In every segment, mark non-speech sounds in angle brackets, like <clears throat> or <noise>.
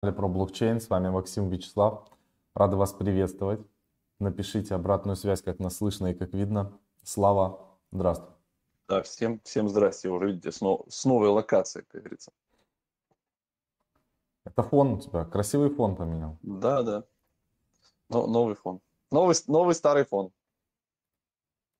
про блокчейн. С вами Максим Вячеслав. Рады вас приветствовать. Напишите обратную связь, как нас слышно и как видно. Слава, здравствуй. Да, всем, всем здрасте. Уже видите, с, нов, с новой локацией, как говорится. Это фон у тебя. Красивый фон поменял. Да, да. Но, новый фон. Новый, новый старый фон.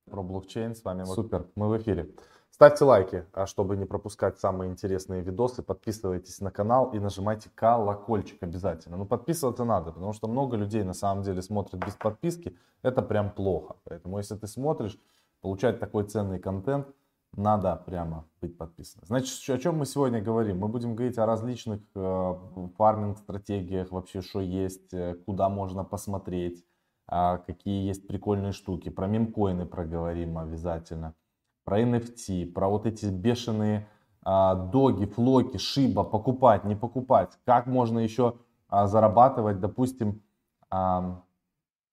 Про блокчейн с вами. Супер, мы в эфире. Ставьте лайки, а чтобы не пропускать самые интересные видосы, подписывайтесь на канал и нажимайте колокольчик обязательно. Ну, подписываться надо, потому что много людей на самом деле смотрят без подписки. Это прям плохо. Поэтому, если ты смотришь, получать такой ценный контент, надо прямо быть подписанным. Значит, о чем мы сегодня говорим? Мы будем говорить о различных э, фарминг-стратегиях, вообще, что есть, э, куда можно посмотреть, э, какие есть прикольные штуки. Про мемкоины проговорим обязательно про NFT, про вот эти бешеные а, доги, флоки, шиба, покупать, не покупать, как можно еще а, зарабатывать, допустим, а,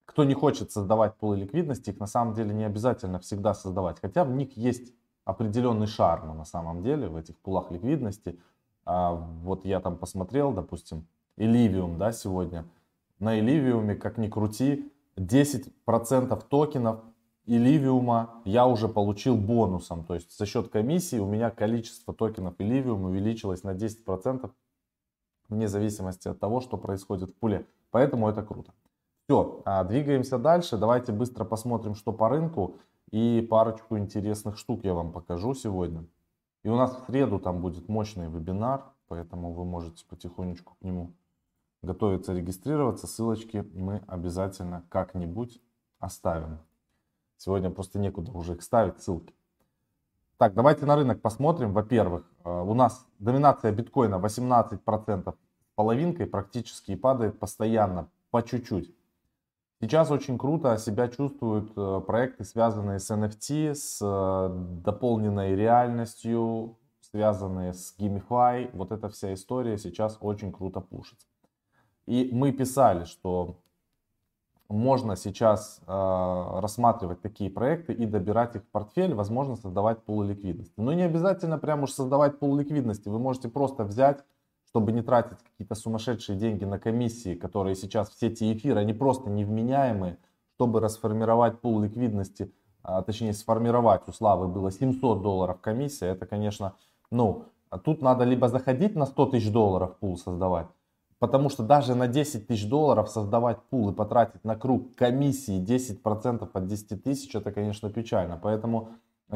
кто не хочет создавать пулы ликвидности, их на самом деле не обязательно всегда создавать, хотя в них есть определенный шарм на самом деле в этих пулах ликвидности. А, вот я там посмотрел, допустим, Элливиум, да, сегодня. На Элливиуме, как ни крути, 10% токенов и Ливиума я уже получил бонусом. То есть за счет комиссии у меня количество токенов и увеличилось на 10% вне зависимости от того, что происходит в пуле. Поэтому это круто. Все, а, двигаемся дальше. Давайте быстро посмотрим, что по рынку. И парочку интересных штук я вам покажу сегодня. И у нас в среду там будет мощный вебинар, поэтому вы можете потихонечку к нему готовиться, регистрироваться. Ссылочки мы обязательно как-нибудь оставим. Сегодня просто некуда уже их ставить, ссылки. Так, давайте на рынок посмотрим. Во-первых, э, у нас доминация биткоина 18% половинкой практически и падает постоянно, по чуть-чуть. Сейчас очень круто себя чувствуют э, проекты, связанные с NFT, с э, дополненной реальностью, связанные с Gamify. Вот эта вся история сейчас очень круто пушится. И мы писали, что можно сейчас э, рассматривать такие проекты и добирать их в портфель, возможно создавать пул ликвидности. Но не обязательно прям уж создавать пул ликвидности, вы можете просто взять, чтобы не тратить какие-то сумасшедшие деньги на комиссии, которые сейчас в сети эфир, они просто невменяемые, чтобы расформировать пул ликвидности, а, точнее сформировать у Славы было 700 долларов комиссия, это конечно, ну, тут надо либо заходить на 100 тысяч долларов пул создавать, Потому что даже на 10 тысяч долларов создавать пул и потратить на круг комиссии 10% от 10 тысяч, это, конечно, печально. Поэтому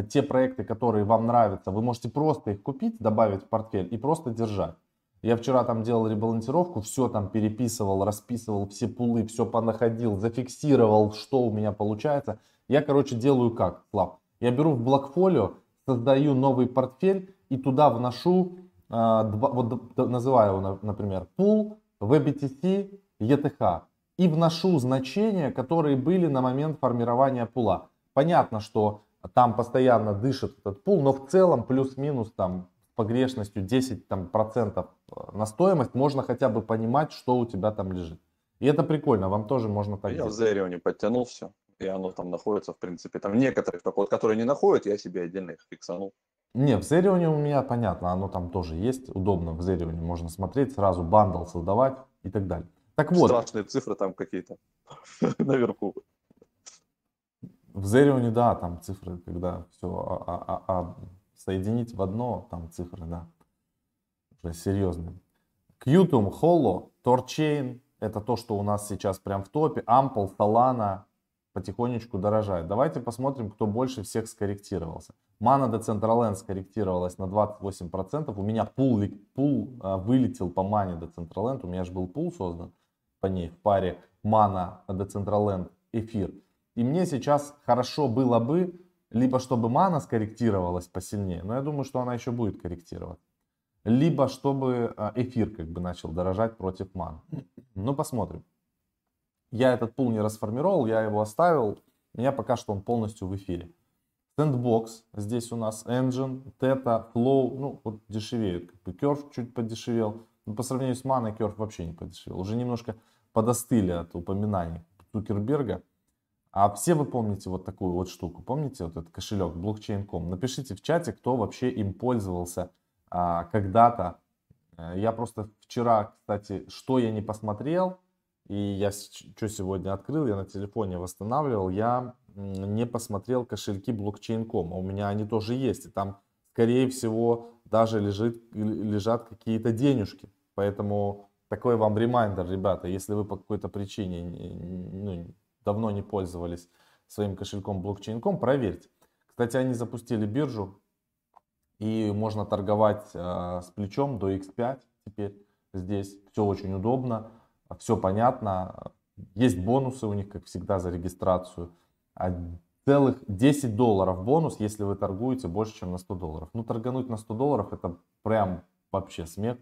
те проекты, которые вам нравятся, вы можете просто их купить, добавить в портфель и просто держать. Я вчера там делал ребалансировку, все там переписывал, расписывал все пулы, все понаходил, зафиксировал, что у меня получается. Я, короче, делаю как, Слав? Я беру в блокфолио, создаю новый портфель и туда вношу вот называю, например, pool, VBTC, ETH и вношу значения, которые были на момент формирования пула. Понятно, что там постоянно дышит этот пул, но в целом плюс-минус там погрешностью 10 там, процентов э, на стоимость можно хотя бы понимать, что у тебя там лежит. И это прикольно, вам тоже можно так Я делать. в Зерионе подтянул все, и оно там находится, в принципе, там некоторых, только вот, которые не находят, я себе отдельно их фиксанул. Не, в Зерионе у меня понятно, оно там тоже есть, удобно в Зерионе, можно смотреть, сразу бандл создавать и так далее. Так вот. Страшные цифры там какие-то <laughs> наверху. В Зерионе, да, там цифры, когда все а, а, а, а, соединить в одно, там цифры, да, уже серьезные. Qtum, Holo, Torchain, это то, что у нас сейчас прям в топе. Ample, Solana, потихонечку дорожает. Давайте посмотрим, кто больше всех скорректировался. Mana Decentraland скорректировалась на 28%. У меня пул, пул а, вылетел по Мане Decentraland. У меня же был пул создан по ней в паре Mana Decentraland эфир. И мне сейчас хорошо было бы, либо чтобы Мана скорректировалась посильнее, но я думаю, что она еще будет корректировать. Либо чтобы а, эфир как бы начал дорожать против Ман. Ну посмотрим. Я этот пул не расформировал, я его оставил. У меня пока что он полностью в эфире. Sandbox, здесь у нас Engine, Theta, Flow, ну вот дешевеют. Как бы Curve чуть подешевел. Но по сравнению с Mana Curve вообще не подешевел. Уже немножко подостыли от упоминаний Цукерберга. А все вы помните вот такую вот штуку? Помните вот этот кошелек Blockchain.com? Напишите в чате, кто вообще им пользовался а, когда-то Э, я просто вчера, кстати, что я не посмотрел, и я что сегодня открыл, я на телефоне восстанавливал, я не посмотрел кошельки блокчейн.ком. У меня они тоже есть, и там, скорее всего, даже лежит, лежат какие-то денежки. Поэтому такой вам ремайдер, ребята, если вы по какой-то причине ну, давно не пользовались своим кошельком блокчейн.ком, проверьте. Кстати, они запустили биржу, и можно торговать э, с плечом до X5 теперь здесь. Все очень удобно, все понятно. Есть бонусы у них, как всегда, за регистрацию. А целых 10 долларов бонус, если вы торгуете больше, чем на 100 долларов. Ну, торгануть на 100 долларов это прям вообще смех.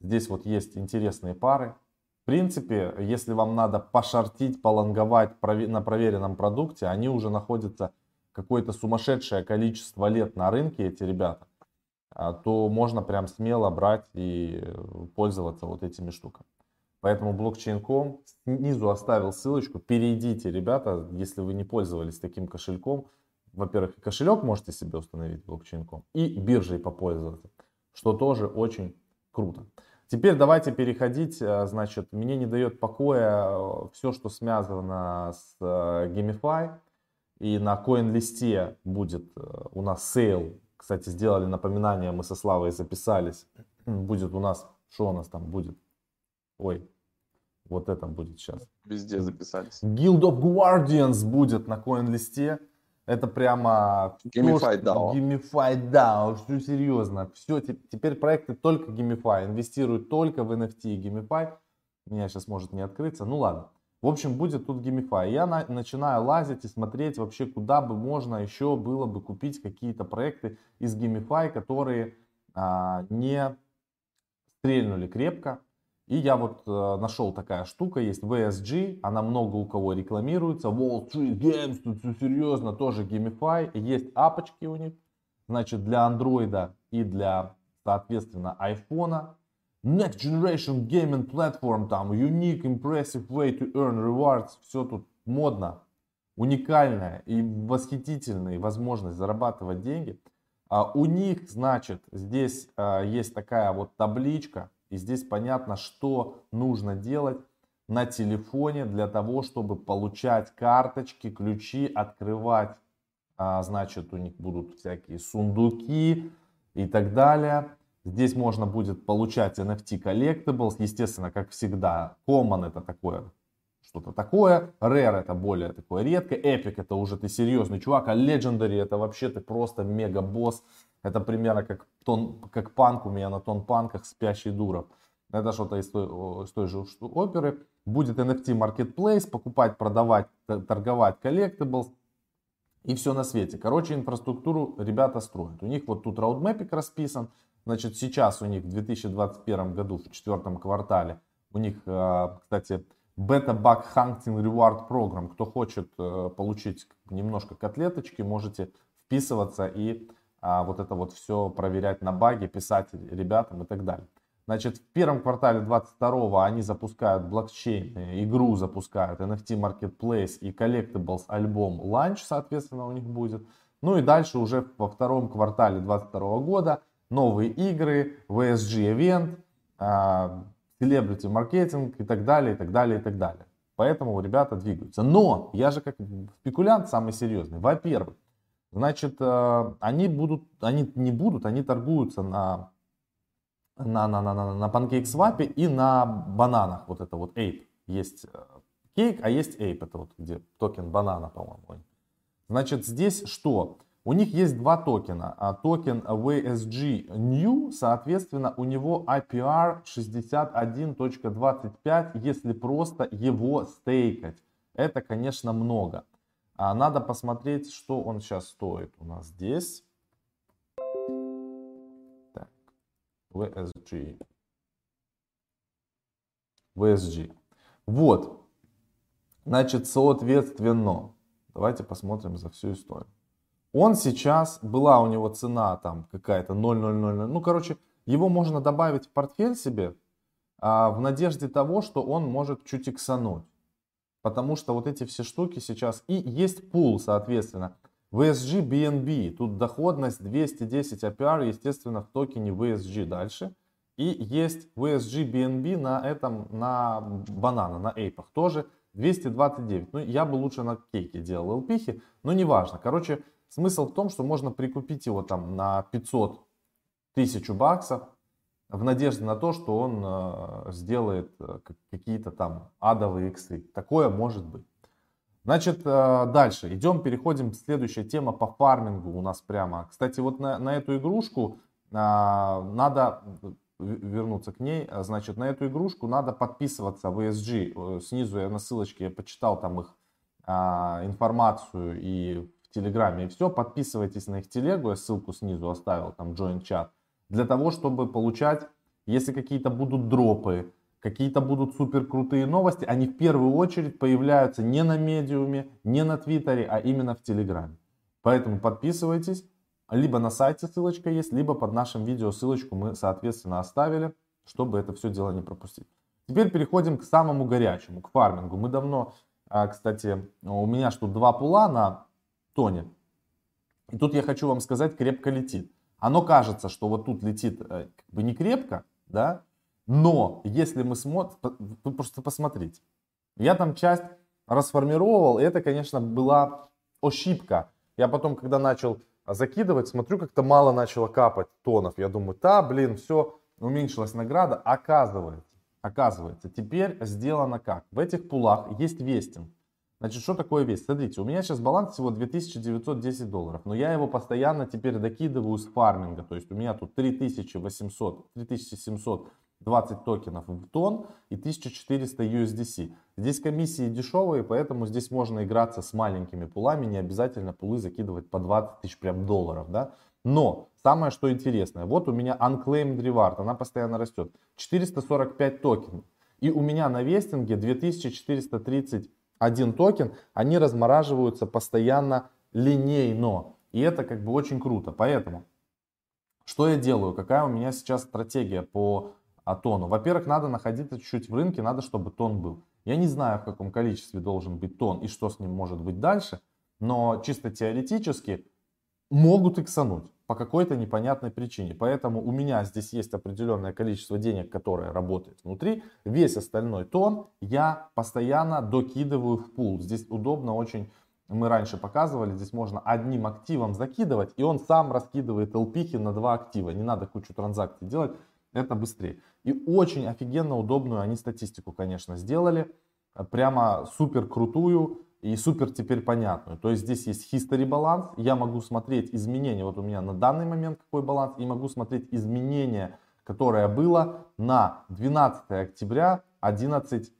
Здесь вот есть интересные пары. В принципе, если вам надо пошортить, полонговать на проверенном продукте, они уже находятся какое-то сумасшедшее количество лет на рынке, эти ребята. А, то можно прям смело брать и пользоваться вот этими штуками. Поэтому блокчейн.com снизу оставил ссылочку. Перейдите, ребята, если вы не пользовались таким кошельком. Во-первых, кошелек можете себе установить blockchain.com и биржей попользоваться, что тоже очень круто. Теперь давайте переходить, э, значит, мне не дает покоя э, все, что связано с GameFi. И на CoinList будет у нас sale кстати, сделали напоминание, мы со Славой записались. Будет у нас, что у нас там будет? Ой, вот это будет сейчас. Везде записались. Guild of Guardians будет на CoinList е. Это прямо... Gamified DAO. Gamified DAO, все серьезно. Все, теперь проекты только Gamify, инвестируют только в NFT и. У меня сейчас может не открыться, ну ладно. В общем, будет тут Gamify. Я на, начинаю лазить и смотреть вообще, куда бы можно еще было бы купить какие-то проекты из Gamify, которые а, не стрельнули крепко. И я вот э, нашел такая штука, есть VSG, она много у кого рекламируется, Wall Street Games, тут все серьезно, тоже Gamify, есть апочки у них, значит, для андроида и для, соответственно, айфона. Next Generation Gaming Platform, там, unique, impressive way to earn rewards, все тут модно, уникальная и восхитительная возможность зарабатывать деньги. А у них, значит, здесь а, есть такая вот табличка, и здесь понятно, что нужно делать на телефоне для того, чтобы получать карточки, ключи, открывать, а, значит, у них будут всякие сундуки и так далее. Здесь можно будет получать NFT Collectibles, естественно, как всегда. Common это такое, что-то такое. Rare это более такое редко. Epic это уже ты серьезный чувак. А Legendary это вообще ты просто мега босс. Это примерно как, тон, как панк у меня на тон панках спящий дуров. Это что-то из той, из той же оперы. Будет NFT Marketplace, покупать, продавать, торговать Collectibles. И все на свете. Короче, инфраструктуру ребята строят. У них вот тут роудмэпик расписан. Значит, сейчас у них в 2021 году, в четвертом квартале, у них, э, кстати, Beta Bug Hunting Reward Program. Кто хочет э, получить немножко котлеточки, можете вписываться и а, вот это вот все проверять на баги, писать ребятам и так далее. Значит, в первом квартале 22 они запускают блокчейн, игру запускают, NFT Marketplace и Collectibles альбом Launch, соответственно, у них будет. Ну и дальше уже во втором квартале 22 года новые игры, VSG Event, а, Celebrity Marketing и так далее, и так далее, и так далее. Поэтому ребята двигаются. Но я же как спекулянт самый серьезный. Во-первых, значит, э, они будут, они не будут, они торгуются на на, на, на, на, на PancakeSwap и на бананах. Вот это вот Ape. Есть Cake, э, а есть Ape. Это вот где токен банана, по-моему. Значит, здесь что? У них есть два токена. А токен VSG New, соответственно, у него APR 61.25, если просто его стейкать. Это, конечно, много. А надо посмотреть, что он сейчас стоит у нас здесь. Так, VSG. VSG. Вот. Значит, соответственно, давайте посмотрим за всю историю. Он сейчас, была у него цена там какая-то 0,000, ну короче, его можно добавить в портфель себе а, в надежде того, что он может чуть иксануть. Потому что вот эти все штуки сейчас, и есть пул, соответственно, VSG BNB, тут доходность 210 APR, естественно, в токене VSG дальше. И есть VSG BNB на этом, на банана, на эйпах тоже 229. Ну, я бы лучше на кейке делал LP, но неважно. Короче, смысл в том, что можно прикупить его там на 500 тысяч баксов в надежде на то, что он э, сделает э, какие-то там адовые иксы. Такое может быть. Значит, э, дальше идем, переходим. Следующая тема по фармингу у нас прямо. Кстати, вот на, на эту игрушку надо вернуться к ней. Значит, на эту игрушку надо подписываться в ESG. Снизу я на ссылочке я почитал там их информацию и в Телеграме и все. Подписывайтесь на их телегу, я ссылку снизу оставил, там join чат. Для того, чтобы получать, если какие-то будут дропы, какие-то будут супер крутые новости, они в первую очередь появляются не на медиуме, не на твиттере, а именно в Телеграме. Поэтому подписывайтесь. Либо на сайте ссылочка есть, либо под нашим видео ссылочку мы, соответственно, оставили, чтобы это все дело не пропустить. Теперь переходим к самому горячему, к фармингу. Мы давно, а, кстати, у меня что два пула на тоне. И тут я хочу вам сказать, крепко летит. Оно кажется, что вот тут летит э, как бы не крепко, да, но если мы смотрим, вы просто посмотрите. Я там часть расформировал, и это, конечно, была ошибка. Я потом, когда начал закидывать, смотрю, как-то мало начало капать тонов. Я думаю, да, блин, все, уменьшилась награда. Оказывается, оказывается, теперь сделано как? В этих пулах есть вестинг. Значит, что такое вест? Смотрите, у меня сейчас баланс всего 2910 долларов, но я его постоянно теперь докидываю с фарминга. То есть у меня тут 3800, 3700 20 токенов в тон и 1400 USDC. Здесь комиссии дешевые, поэтому здесь можно играться с маленькими пулами, не обязательно пулы закидывать по 20 тысяч прям долларов, да. Но самое что интересное, вот у меня Unclaimed Reward, она постоянно растет, 445 токенов. И у меня на вестинге 2431 токен, они размораживаются постоянно линейно. И это как бы очень круто. Поэтому, что я делаю? Какая у меня сейчас стратегия по а тону. Во-первых, надо находиться чуть-чуть в рынке, надо, чтобы тон был. Я не знаю, в каком количестве должен быть тон и что с ним может быть дальше, но чисто теоретически могут иксануть по какой-то непонятной причине. Поэтому у меня здесь есть определенное количество денег, которое работает внутри. Весь остальной тон я постоянно докидываю в пул. Здесь удобно очень мы раньше показывали, здесь можно одним активом закидывать, и он сам раскидывает LP на два актива. Не надо кучу транзакций делать, это быстрее. И очень офигенно удобную они статистику, конечно, сделали. Прямо супер крутую и супер теперь понятную. То есть здесь есть history баланс. Я могу смотреть изменения. Вот у меня на данный момент какой баланс. И могу смотреть изменения, которое было на 12 октября 11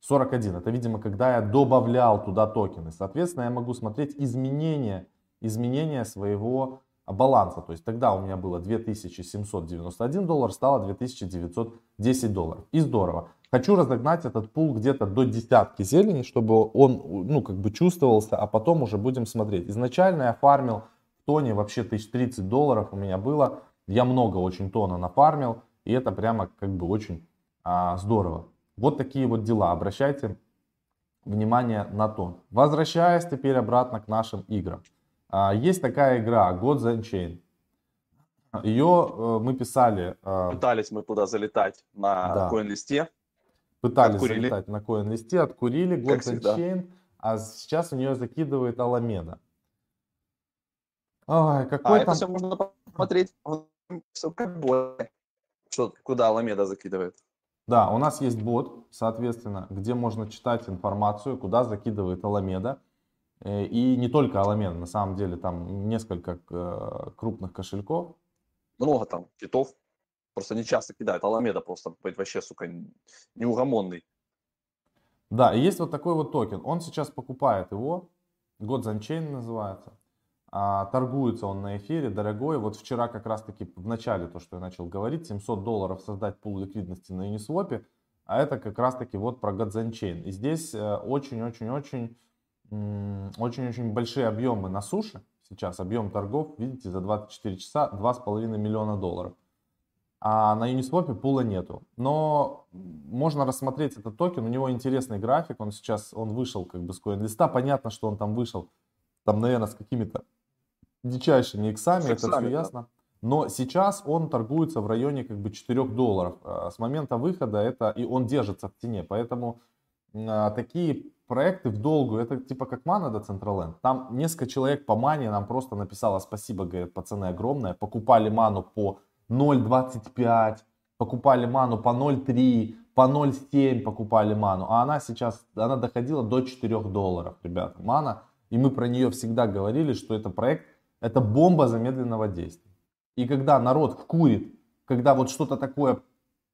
41. Это, видимо, когда я добавлял туда токены. Соответственно, я могу смотреть изменения, изменения своего баланса. То есть тогда у меня было 2791 доллар, стало 2910 долларов. И здорово. Хочу разогнать этот пул где-то до десятки зелени, чтобы он ну, как бы чувствовался, а потом уже будем смотреть. Изначально я фармил в тоне вообще 1030 долларов у меня было. Я много очень тона нафармил, и это прямо как бы очень а, здорово. Вот такие вот дела. Обращайте внимание на тон. Возвращаясь теперь обратно к нашим играм. А, есть такая игра Gods Unchained. Ее э, мы писали... Э, Пытались мы туда залетать на да. коин-листе. Пытались откурили. залетать на коин-листе, откурили Gods Unchained, а сейчас у нее закидывает Аламеда. Ой, какой а там... это все можно посмотреть что, куда Аламеда закидывает. Да, у нас есть бот, соответственно, где можно читать информацию, куда закидывает Аламеда. Э, и не только Аламен, на самом деле там несколько э, крупных кошельков. Много там китов. Просто не часто кидают. Аламеда просто вообще, сука, неугомонный. Да, и есть вот такой вот токен. Он сейчас покупает его. Gods Unchained называется. А, торгуется он на эфире, дорогой. Вот вчера как раз таки в начале, то, что я начал говорить, 700 долларов создать пул ликвидности на Uniswap. А это как раз таки вот про Gods Unchained. И здесь э, очень-очень-очень очень-очень большие объемы на суше. Сейчас объем торгов, видите, за 24 часа 2,5 миллиона долларов. А на Uniswap пула нету. Но можно рассмотреть этот токен, у него интересный график, он сейчас, он вышел как бы с коин-листа, понятно, что он там вышел, там, наверное, с какими-то дичайшими иксами, с это все ясно. Но сейчас он торгуется в районе как бы 4 долларов. А с момента выхода это и он держится в тени. Поэтому а, такие проекты в долгую, это типа как мана до Централенд. Там несколько человек по мане нам просто написало спасибо, говорят, пацаны огромное. Покупали ману по 0.25, покупали ману по 0.3, по 0.7 покупали ману. А она сейчас, она доходила до 4 долларов, ребята. Мана, и мы про нее всегда говорили, что это проект, это бомба замедленного действия. И когда народ вкурит, когда вот что-то такое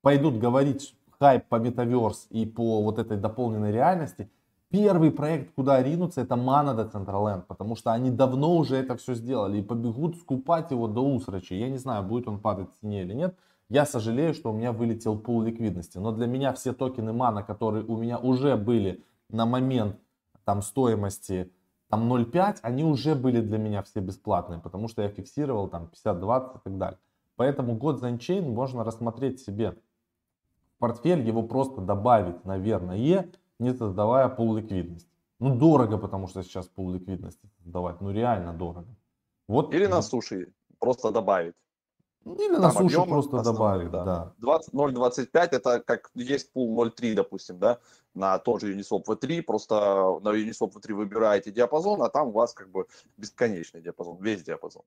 пойдут говорить хайп по метаверс и по вот этой дополненной реальности, первый проект, куда ринуться, это Mana Decentraland, потому что они давно уже это все сделали и побегут скупать его до усрачи. Я не знаю, будет он падать в цене или нет. Я сожалею, что у меня вылетел пул ликвидности, но для меня все токены Mana, которые у меня уже были на момент там стоимости там 0,5, они уже были для меня все бесплатные, потому что я фиксировал там 50-20 и так далее. Поэтому год за Chain можно рассмотреть себе портфель, его просто добавить, наверное, не создавая пул ликвидности. Ну, дорого, потому что сейчас пул ликвидности создавать, ну, реально дорого. Вот. Или на суше просто добавить. Или на суше просто добавить, да. да. 0.25 это как есть пул 0.3, допустим, да, на тот же Uniswap V3, просто на Uniswap V3 выбираете диапазон, а там у вас как бы бесконечный диапазон, весь диапазон.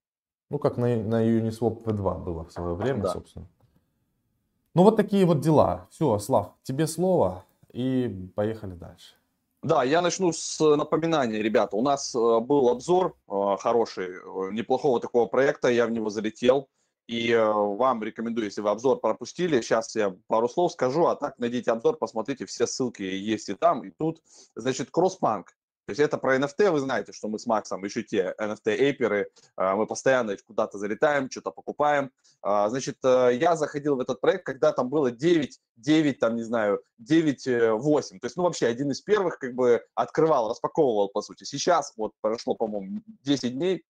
Ну, как на, на Uniswap V2 было в свое время, да. собственно. Ну, вот такие вот дела. Все, Слав, тебе слово и поехали дальше. Да, я начну с напоминания, ребята. У нас э, был обзор э, хороший, э, неплохого такого проекта, я в него залетел. И вам рекомендую, если вы обзор пропустили, сейчас я пару слов скажу, а так найдите обзор, посмотрите, все ссылки есть и там, и тут. Значит, Кросспанк. То есть это про NFT, вы знаете, что мы с Максом еще те NFT-эйперы, э, мы постоянно куда-то залетаем, что-то покупаем. А, значит, э, я заходил в этот проект, когда там было 9, 9, там, не знаю, 9, 8. То есть, ну, вообще, один из первых как бы открывал, распаковывал, по сути. Сейчас, вот, прошло, по-моему, 10 дней,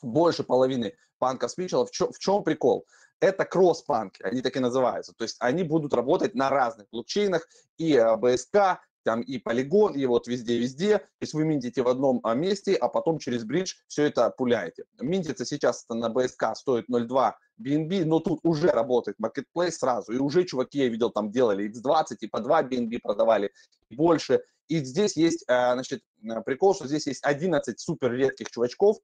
больше половины панка свичелов. В в чем прикол? Это кросс-панки, они так и называются. То есть они будут работать на разных блокчейнах, и БСК, э, там и полигон, и вот везде-везде. То есть вы минтите в одном а, месте, а потом через бридж все это пуляете. Минтится сейчас на БСК стоит 0.2 BNB, но тут уже работает marketplace сразу. И уже чуваки, я видел, там делали X20 и по 2 BNB продавали, и больше. И здесь есть, э, значит, э, прикол, что здесь есть 11 супер редких чувачков,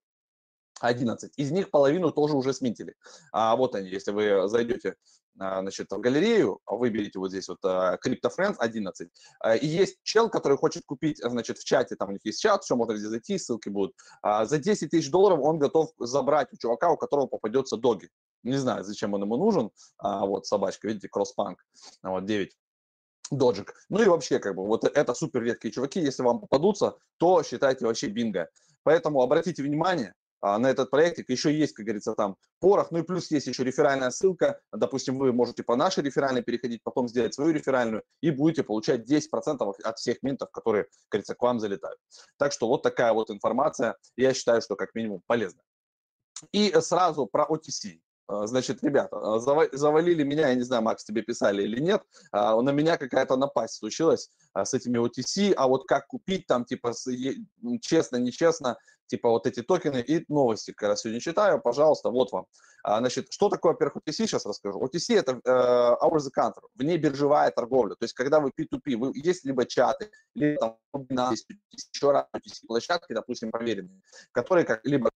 11. Из них половину тоже уже смитили. А вот они, если вы зайдете а, значит, в галерею, выберите вот здесь вот а, Crypto Friends 11. А, и есть чел, который хочет купить, значит, в чате, там у них есть чат, все, можно здесь зайти, ссылки будут. За 10 тысяч долларов он готов забрать у чувака, у которого попадется доги. Не знаю, зачем он ему нужен. Вот собачка, видите, Crosspunk, вот 9 доджик. Ну и вообще, как бы, вот это супер редкие чуваки, если вам попадутся, то считайте вообще бинго. Поэтому обратите внимание, а, на этот проектик. Еще есть, как говорится, там порох. Ну и плюс есть еще реферальная ссылка. Допустим, вы можете по нашей реферальной переходить, потом сделать свою реферальную и будете получать 10% от всех минтов, которые, как говорится, к вам залетают. Так что вот такая вот информация. Я считаю, что как минимум полезна. И сразу про OTC. А, значит, ребята, а, завалили меня, я не знаю, Макс, тебе писали или нет, на меня какая-то напасть случилась с этими OTC, а вот как купить там, типа, честно, нечестно, типа вот эти токены и новости, когда сегодня читаю, пожалуйста, вот вам. Значит, что такое, во-первых, OTC, сейчас расскажу. OTC – это uh, over the counter, вне биржевая торговля. То есть, когда вы P2P, вы, есть либо чаты, либо там еще раз OTC площадки, допустим, проверенные, которые как либо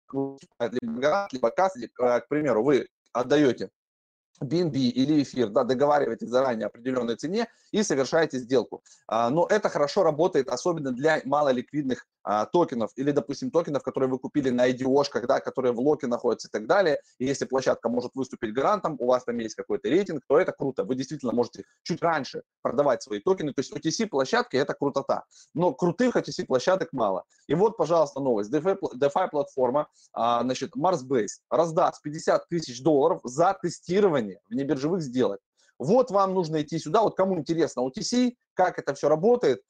либо либо касс, либо, к примеру, вы отдаете BNB или эфир, да, договариваетесь заранее определенной цене и совершаете сделку. А, но это хорошо работает, особенно для малоликвидных а, токенов или, допустим, токенов, которые вы купили на IDO, когда, которые в локе находятся и так далее. И если площадка может выступить гарантом, у вас там есть какой-то рейтинг, то это круто. Вы действительно можете чуть раньше продавать свои токены. То есть OTC-площадки – это крутота. Но крутых OTC-площадок мало. И вот, пожалуйста, новость. DeFi-платформа, а, значит, MarsBase раздаст 50 тысяч долларов за тестирование внебиржевых сделок. Вот вам нужно идти сюда, вот кому интересно OTC, как это все работает,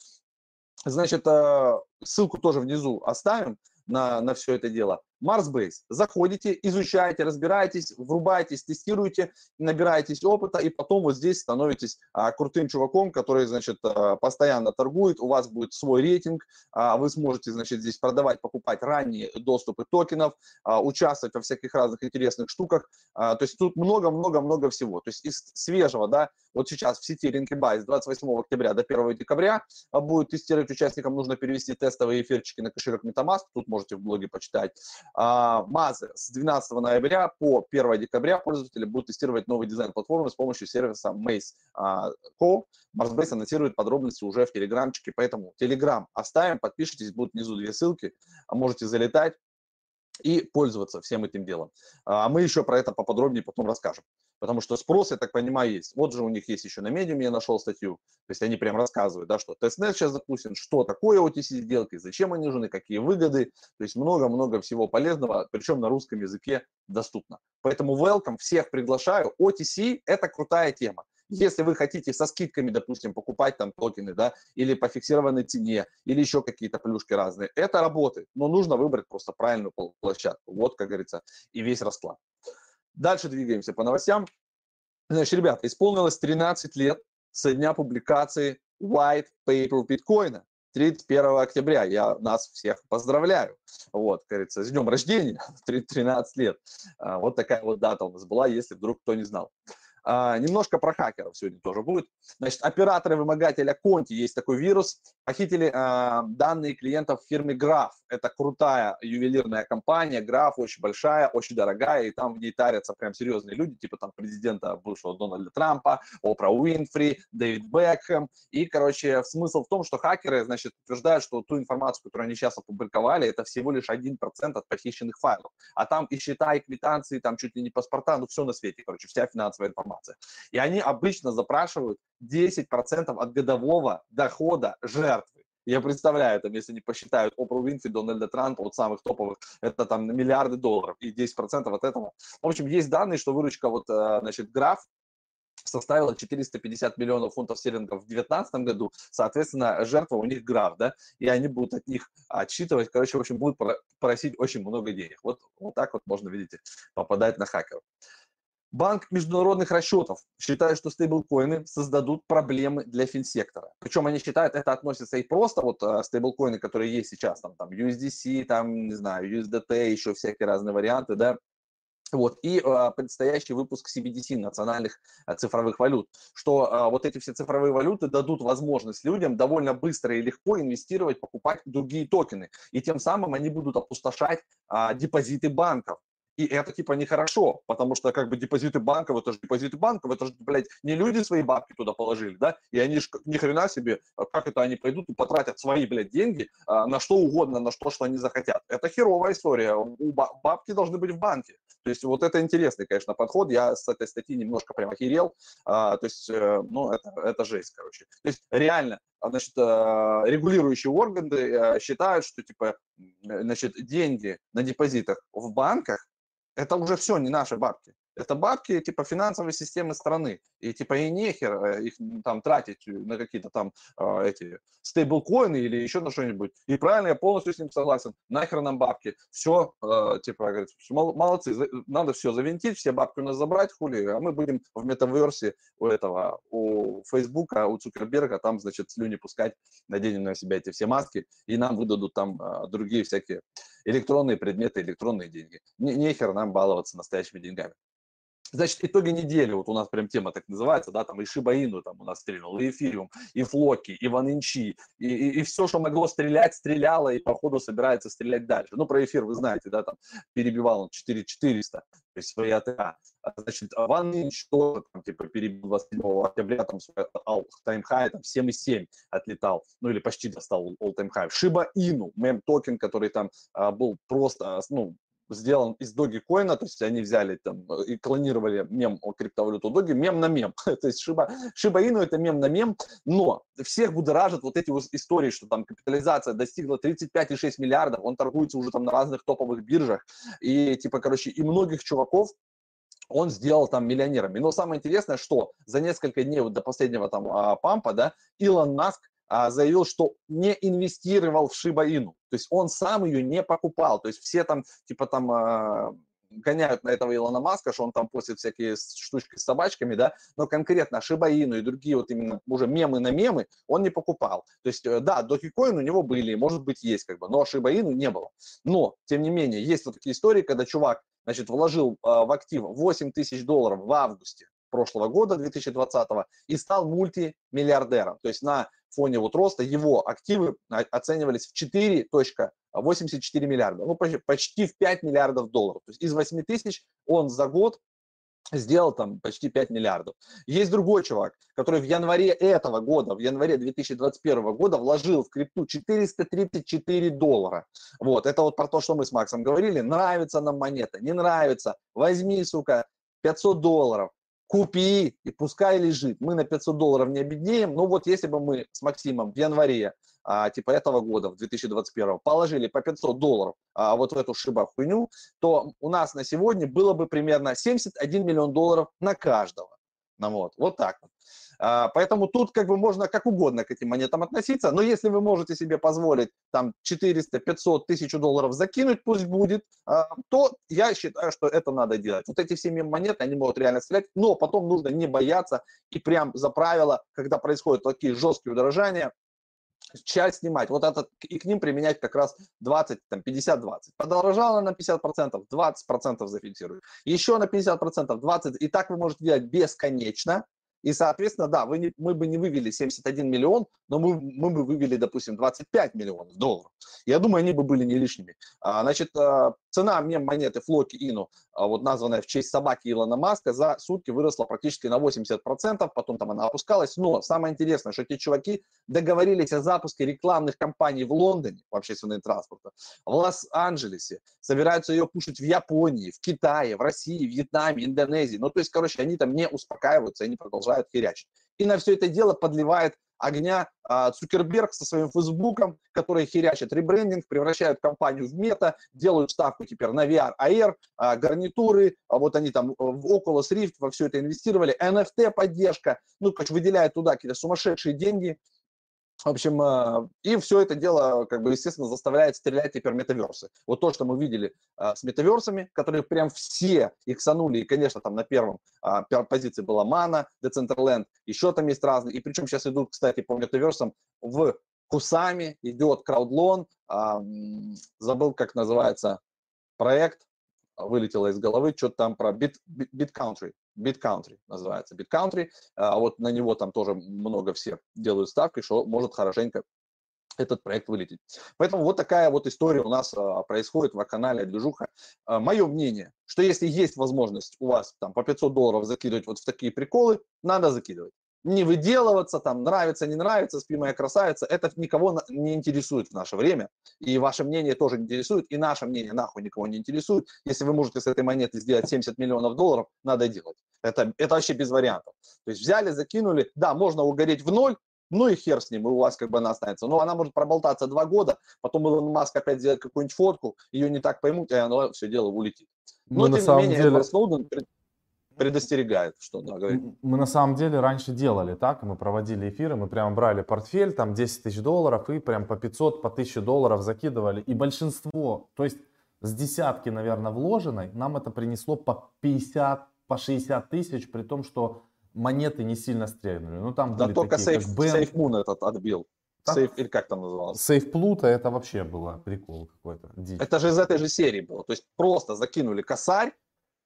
значит, э, ссылку тоже внизу оставим на, на все это дело. Marsbase. Заходите, изучаете, разбираетесь, врубаетесь, тестируете, набираетесь опыта, и потом вот здесь становитесь а, крутым чуваком, который, значит, а, постоянно торгует, у вас будет свой рейтинг, а, вы сможете, значит, здесь продавать, покупать ранние доступы токенов, а, участвовать во всяких разных интересных штуках. А, то есть тут много-много-много всего. То есть из свежего, да, вот сейчас в сети Linkybay с 28 октября до 1 декабря а, будет тестировать участникам, нужно перевести тестовые эфирчики на кошелек MetaMask, тут можете в блоге почитать. А, Мазы с 12 ноября по 1 декабря пользователи будут тестировать новый дизайн платформы с помощью сервиса Maze Co. Marsbase анонсирует подробности уже в Телеграмчике, поэтому Телеграм оставим, подпишитесь, будут внизу две ссылки, можете залетать и пользоваться всем этим делом. А мы еще про это поподробнее потом расскажем. Потому что спрос, я так понимаю, есть. Вот же у них есть еще на медиуме, я нашел статью. То есть они прям рассказывают, да, что тестнет сейчас запустим, что такое OTC сделки, зачем они нужны, какие выгоды. То есть много-много всего полезного, причем на русском языке доступно. Поэтому welcome, всех приглашаю. OTC – это крутая тема. Если вы хотите со скидками, допустим, покупать там токены, да, или по фиксированной цене, или еще какие-то плюшки разные, это работает, но нужно выбрать просто правильную площадку. Вот, как говорится, и весь расклад. Дальше двигаемся по новостям. Значит, ребята, исполнилось 13 лет со дня публикации White Paper биткоина. 31 октября. Я нас всех поздравляю. Вот, говорится, с днем рождения, <laughs> 13 лет. А, вот такая вот дата у нас была, если вдруг кто не знал. А, немножко про хакеров сегодня тоже будет. Значит, операторы вымогателя Конти, есть такой вирус, похитили а, данные клиентов фирмы Graph. Это крутая ювелирная компания, Graph очень большая, очень дорогая, и там в ней тарятся прям серьезные люди, типа там президента бывшего Дональда Трампа, Опра Уинфри, Дэвид Бекхэм. И, короче, смысл в том, что хакеры, значит, утверждают, что ту информацию, которую они сейчас опубликовали, это всего лишь 1% от похищенных файлов. А там и счета, и квитанции, там чуть ли не паспорта, ну все на свете, короче, вся финансовая информация информация. И они обычно запрашивают 10% от годового дохода жертвы. Я представляю, там, если они посчитают Опру Винфри, Дональда Трампа, вот самых топовых, это там миллиарды долларов, и 10% от этого. В общем, есть данные, что выручка вот, э, значит, граф составила 450 миллионов фунтов стерлингов в 2019 году, соответственно, жертва у них граф, да, и они будут от них отсчитывать, короче, в общем, будут просить очень много денег. Вот, вот так вот можно, видите, попадать на хакеров. Банк международных расчетов считает, что стейблкоины создадут проблемы для финсектора. Причем они считают, это относится и просто вот а, стейблкоины, которые есть сейчас, там, там USDC, там, не знаю, USDT, еще всякие разные варианты, да, вот, и э, предстоящий выпуск CBDC, национальных э, цифровых валют, что э, вот эти все цифровые валюты дадут возможность людям довольно быстро и легко инвестировать, покупать другие токены, и тем самым они будут опустошать э, депозиты банков. И это типа нехорошо, потому что как бы депозиты банков, это же депозиты банков, это же, блядь, не люди свои бабки туда положили, да, и они же ни хрена себе, а как это они пойдут и потратят свои, блядь, деньги а, на что угодно, на что, что они захотят. Это херовая история, у бабки должны быть в банке. То есть вот это интересный, конечно, подход, я с этой статьи немножко прям охерел, а, то есть, э, ну, это, это жесть, короче. То есть реально, значит, э, регулирующие органы э, считают, что, типа, значит, деньги на депозитах в банках это уже все не наши бабки. Это бабки типа финансовой системы страны. И типа и нехер э, их там тратить на какие-то там э, эти стейблкоины или еще на что-нибудь. И правильно, я полностью с ним согласен. Нахер нам бабки. Все, э, типа, говорит, молодцы, надо все завинтить, все бабки у нас забрать, хули, а мы будем в метаверсе у этого, у Фейсбука, у Цукерберга, там, значит, слюни пускать, наденем на себя эти все маски, и нам выдадут там э, другие всякие электронные предметы, электронные деньги. Не, нехер нам баловаться настоящими деньгами. Значит, итоги недели, вот у нас прям тема так называется, да, там и Шибаину там у нас стрелял, и Эфириум, и Флоки, и Ванинчи, и, и, и все, что могло стрелять, стреляло, и походу собирается стрелять дальше. Ну, про эфир вы знаете, да, там перебивал он 4400, то есть свои ATH. Значит, 1inch тоже, там, типа, перебил 27 октября, там, свой all-time там, 7,7 отлетал, ну, или почти достал all-time high. Шиба Ину, мем токен, который там а, был просто, ну, сделан из коина, то есть они взяли там и клонировали мем о криптовалюту доги, мем на мем. <laughs> то есть Шиба, Шиба Ину это мем на мем, но всех будоражат вот эти вот истории, что там капитализация достигла 35,6 миллиардов, он торгуется уже там на разных топовых биржах, и типа, короче, и многих чуваков он сделал там миллионерами. Но самое интересное, что за несколько дней вот до последнего там а, пампа, да, Илон Маск заявил, что не инвестировал в Шиба Ину. То есть он сам ее не покупал. То есть все там, типа там а, гоняют на этого Илона Маска, что он там постит всякие штучки с собачками, да, но конкретно Шиба Ину и другие вот именно уже мемы на мемы он не покупал. То есть, э, да, Dogecoin у него были, может быть, есть как бы, но Шиба Ину не было. Но, тем не менее, есть вот такие истории, когда чувак, значит, вложил э, в актив 8 тысяч долларов в августе прошлого года, 2020, и стал мультимиллиардером. То есть на фоне вот роста его активы оценивались в 4.84 миллиарда, ну почти в 5 миллиардов долларов. То есть из 8 тысяч он за год сделал там почти 5 миллиардов. Есть другой чувак, который в январе этого года, в январе 2021 года вложил в крипту 434 доллара. Вот, это вот про то, что мы с Максом говорили. Нравится нам монета, не нравится, возьми, сука, 500 долларов, купи и пускай лежит. Мы на 500 долларов не обеднеем. Ну вот если бы мы с Максимом в январе а, типа этого года, в 2021, положили по 500 долларов а, вот в эту шиба хуйню, то у нас на сегодня было бы примерно 71 миллион долларов на каждого. Ну, вот, вот так вот. А, поэтому тут как бы можно как угодно к этим монетам относиться, но если вы можете себе позволить там 400, 500, 1000 долларов закинуть, пусть будет, а, то я считаю, что это надо делать. Вот эти все монеты, они могут реально стрелять, но потом нужно не бояться и прям за правило, когда происходят такие жесткие удорожания, часть снимать, вот этот, и к ним применять как раз 20, там, 50-20. Подорожало на 50%, 20% зафиксируют. Еще на 50%, 20%, и так вы можете делать бесконечно, и, соответственно, да, вы не, мы бы не вывели 71 миллион, но мы, мы бы вывели, допустим, 25 миллионов долларов. Я думаю, они бы были не лишними. А, значит, а, цена мем-монеты Флоки Ину, а, вот названная в честь собаки Илона Маска, за сутки выросла практически на 80%, потом там она опускалась. Но самое интересное, что эти чуваки договорились о запуске рекламных кампаний в Лондоне, в общественном транспорте, в Лос-Анджелесе, собираются ее пушить в Японии, в Китае, в России, Вьетнаме, Индонезии. Ну, то есть, короче, они там не успокаиваются, они продолжают херячить. И на все это дело подливает огня а, Цукерберг со своим Фейсбуком, которые херячат ребрендинг, превращают компанию в мета, делают ставку теперь на VR, AR, а, гарнитуры, а вот они там в Oculus Rift во все это инвестировали, NFT поддержка, ну, короче, выделяют туда какие-то сумасшедшие деньги, в общем, а, и все это дело, как бы, естественно, заставляет стрелять теперь метаверсы. Вот то, что мы видели а, с метаверсами, которые прям все иксанули, и, конечно, там на первом а, позиции была Mana, Decentraland, еще там есть разные, и причем сейчас идут, кстати, по метаверсам в Кусами, идет краудлон, забыл, как называется проект, вылетело из головы, что-то там про Bit, Bit Country, BitCountry называется, BitCountry, а вот на него там тоже много все делают ставки, что может хорошенько этот проект вылететь. Поэтому вот такая вот история у нас а, происходит в канале Движуха. А, мое мнение, что если есть возможность у вас там по 500 долларов закидывать вот в такие приколы, надо закидывать не выделываться, там, нравится, не нравится, спи моя красавица, это никого не интересует в наше время, и ваше мнение тоже не интересует, и наше мнение нахуй никого не интересует. Если вы можете с этой монеты сделать 70 миллионов долларов, надо делать. Это, это вообще без вариантов. То есть взяли, закинули, да, можно угореть в ноль, ну и хер с ним, и у вас как бы она останется. Но она может проболтаться два года, потом Илон Маск опять сделает какую-нибудь фотку, ее не так поймут, и оно все дело улетит. Но, Но тем не менее, деле... Сноуден предостерегает, что да, говорит. Мы на самом деле раньше делали так, мы проводили эфиры, мы прямо брали портфель, там 10 тысяч долларов и прям по 500, по 1000 долларов закидывали. И большинство, то есть с десятки, наверное, вложенной, нам это принесло по 50, по 60 тысяч, при том, что монеты не сильно стрельнули. Ну там да были только такие, сейф, как Сейф Мун этот отбил. Так? Сейф, или как там называлось? Сейф Плута это вообще было прикол какой-то. Дичь. Это же из этой же серии было. То есть просто закинули косарь,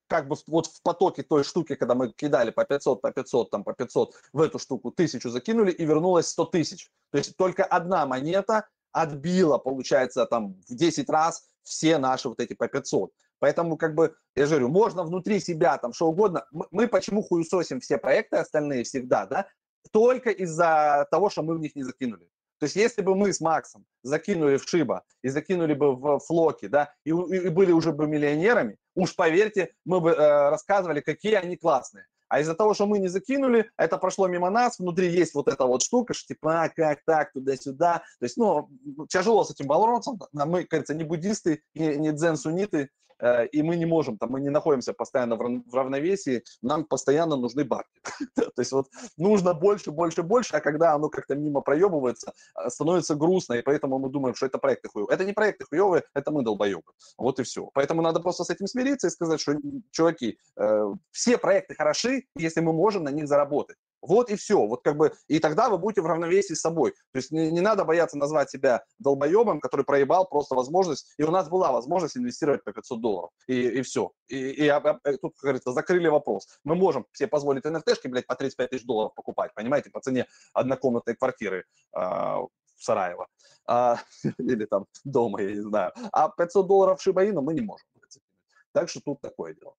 как бы вот в потоке той штуки, когда мы кидали по 500, по 500, там по 500, в эту штуку тысячу закинули и вернулось 100 тысяч. То есть только одна монета отбила, получается, там в 10 раз все наши вот эти по 500. Поэтому, как бы, я же говорю, можно внутри себя там что угодно. Мы, мы почему хуесосим все проекты остальные всегда, да? Только из-за того, что мы в них не закинули. То есть если бы мы с Максом закинули в Шиба и закинули бы в Флоки, да, и, и были уже бы миллионерами, уж поверьте, мы бы э, рассказывали, какие они классные. А из-за того, что мы не закинули, это прошло мимо нас, внутри есть вот эта вот штука, что типа, а, как так, туда-сюда. То есть, ну, тяжело с этим бороться. Мы, кажется, не буддисты, не, не дзен-сунниты, э, и мы не можем, там, мы не находимся постоянно в равновесии, нам постоянно нужны бабки. <laughs> То есть вот нужно больше, больше, больше, а когда оно как-то мимо проебывается, э, становится грустно, и поэтому мы думаем, что это проекты хуевые. Это не проекты хуевые, это мы долбоебы. Вот и все. Поэтому надо просто с этим смириться и сказать, что, чуваки, э, все проекты хороши, если мы можем на них заработать. Вот и все. Вот как бы, и тогда вы будете в равновесии с собой. То есть не, не надо бояться назвать себя долбоебом, который проебал просто возможность. И у нас была возможность инвестировать по 500 долларов. И, и все. И, и, и тут, как говорится, закрыли вопрос. Мы можем себе позволить NFT-шки, блядь, по 35 тысяч долларов покупать, понимаете, по цене однокомнатной квартиры э, в Сараево. А, <laughs> или там дома, я не знаю. А 500 долларов Шибаину мы не можем. Так что тут такое дело.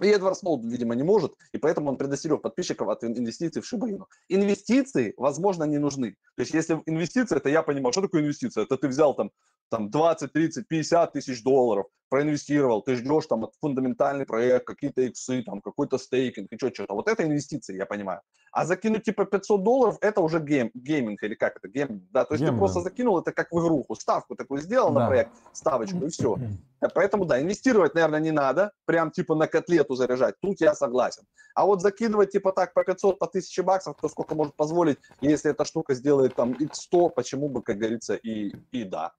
И Эдвард Сноуден, видимо, не может, и поэтому он предостерег подписчиков от инвестиций в Шибаину. Инвестиции, возможно, не нужны. То есть, если инвестиция, это я понимаю, что такое инвестиция? Это ты взял там, там 20, 30, 50 тысяч долларов, проинвестировал, ты ждешь там фундаментальный проект, какие-то иксы, там какой-то стейкинг и что-то. Вот это инвестиции, я понимаю. А закинуть типа 500 долларов, это уже game, гейминг или как это, game, да, то есть Game, ты просто закинул, это как в игруху, ставку такую сделал да. на проект, ставочку и все. <clears throat> Поэтому, да, инвестировать, наверное, не надо, прям типа на котлету заряжать, тут я согласен. А вот закидывать типа так по 500, по 1000 баксов, кто сколько может позволить, если эта штука сделает там x100, почему бы, как говорится, и, и да.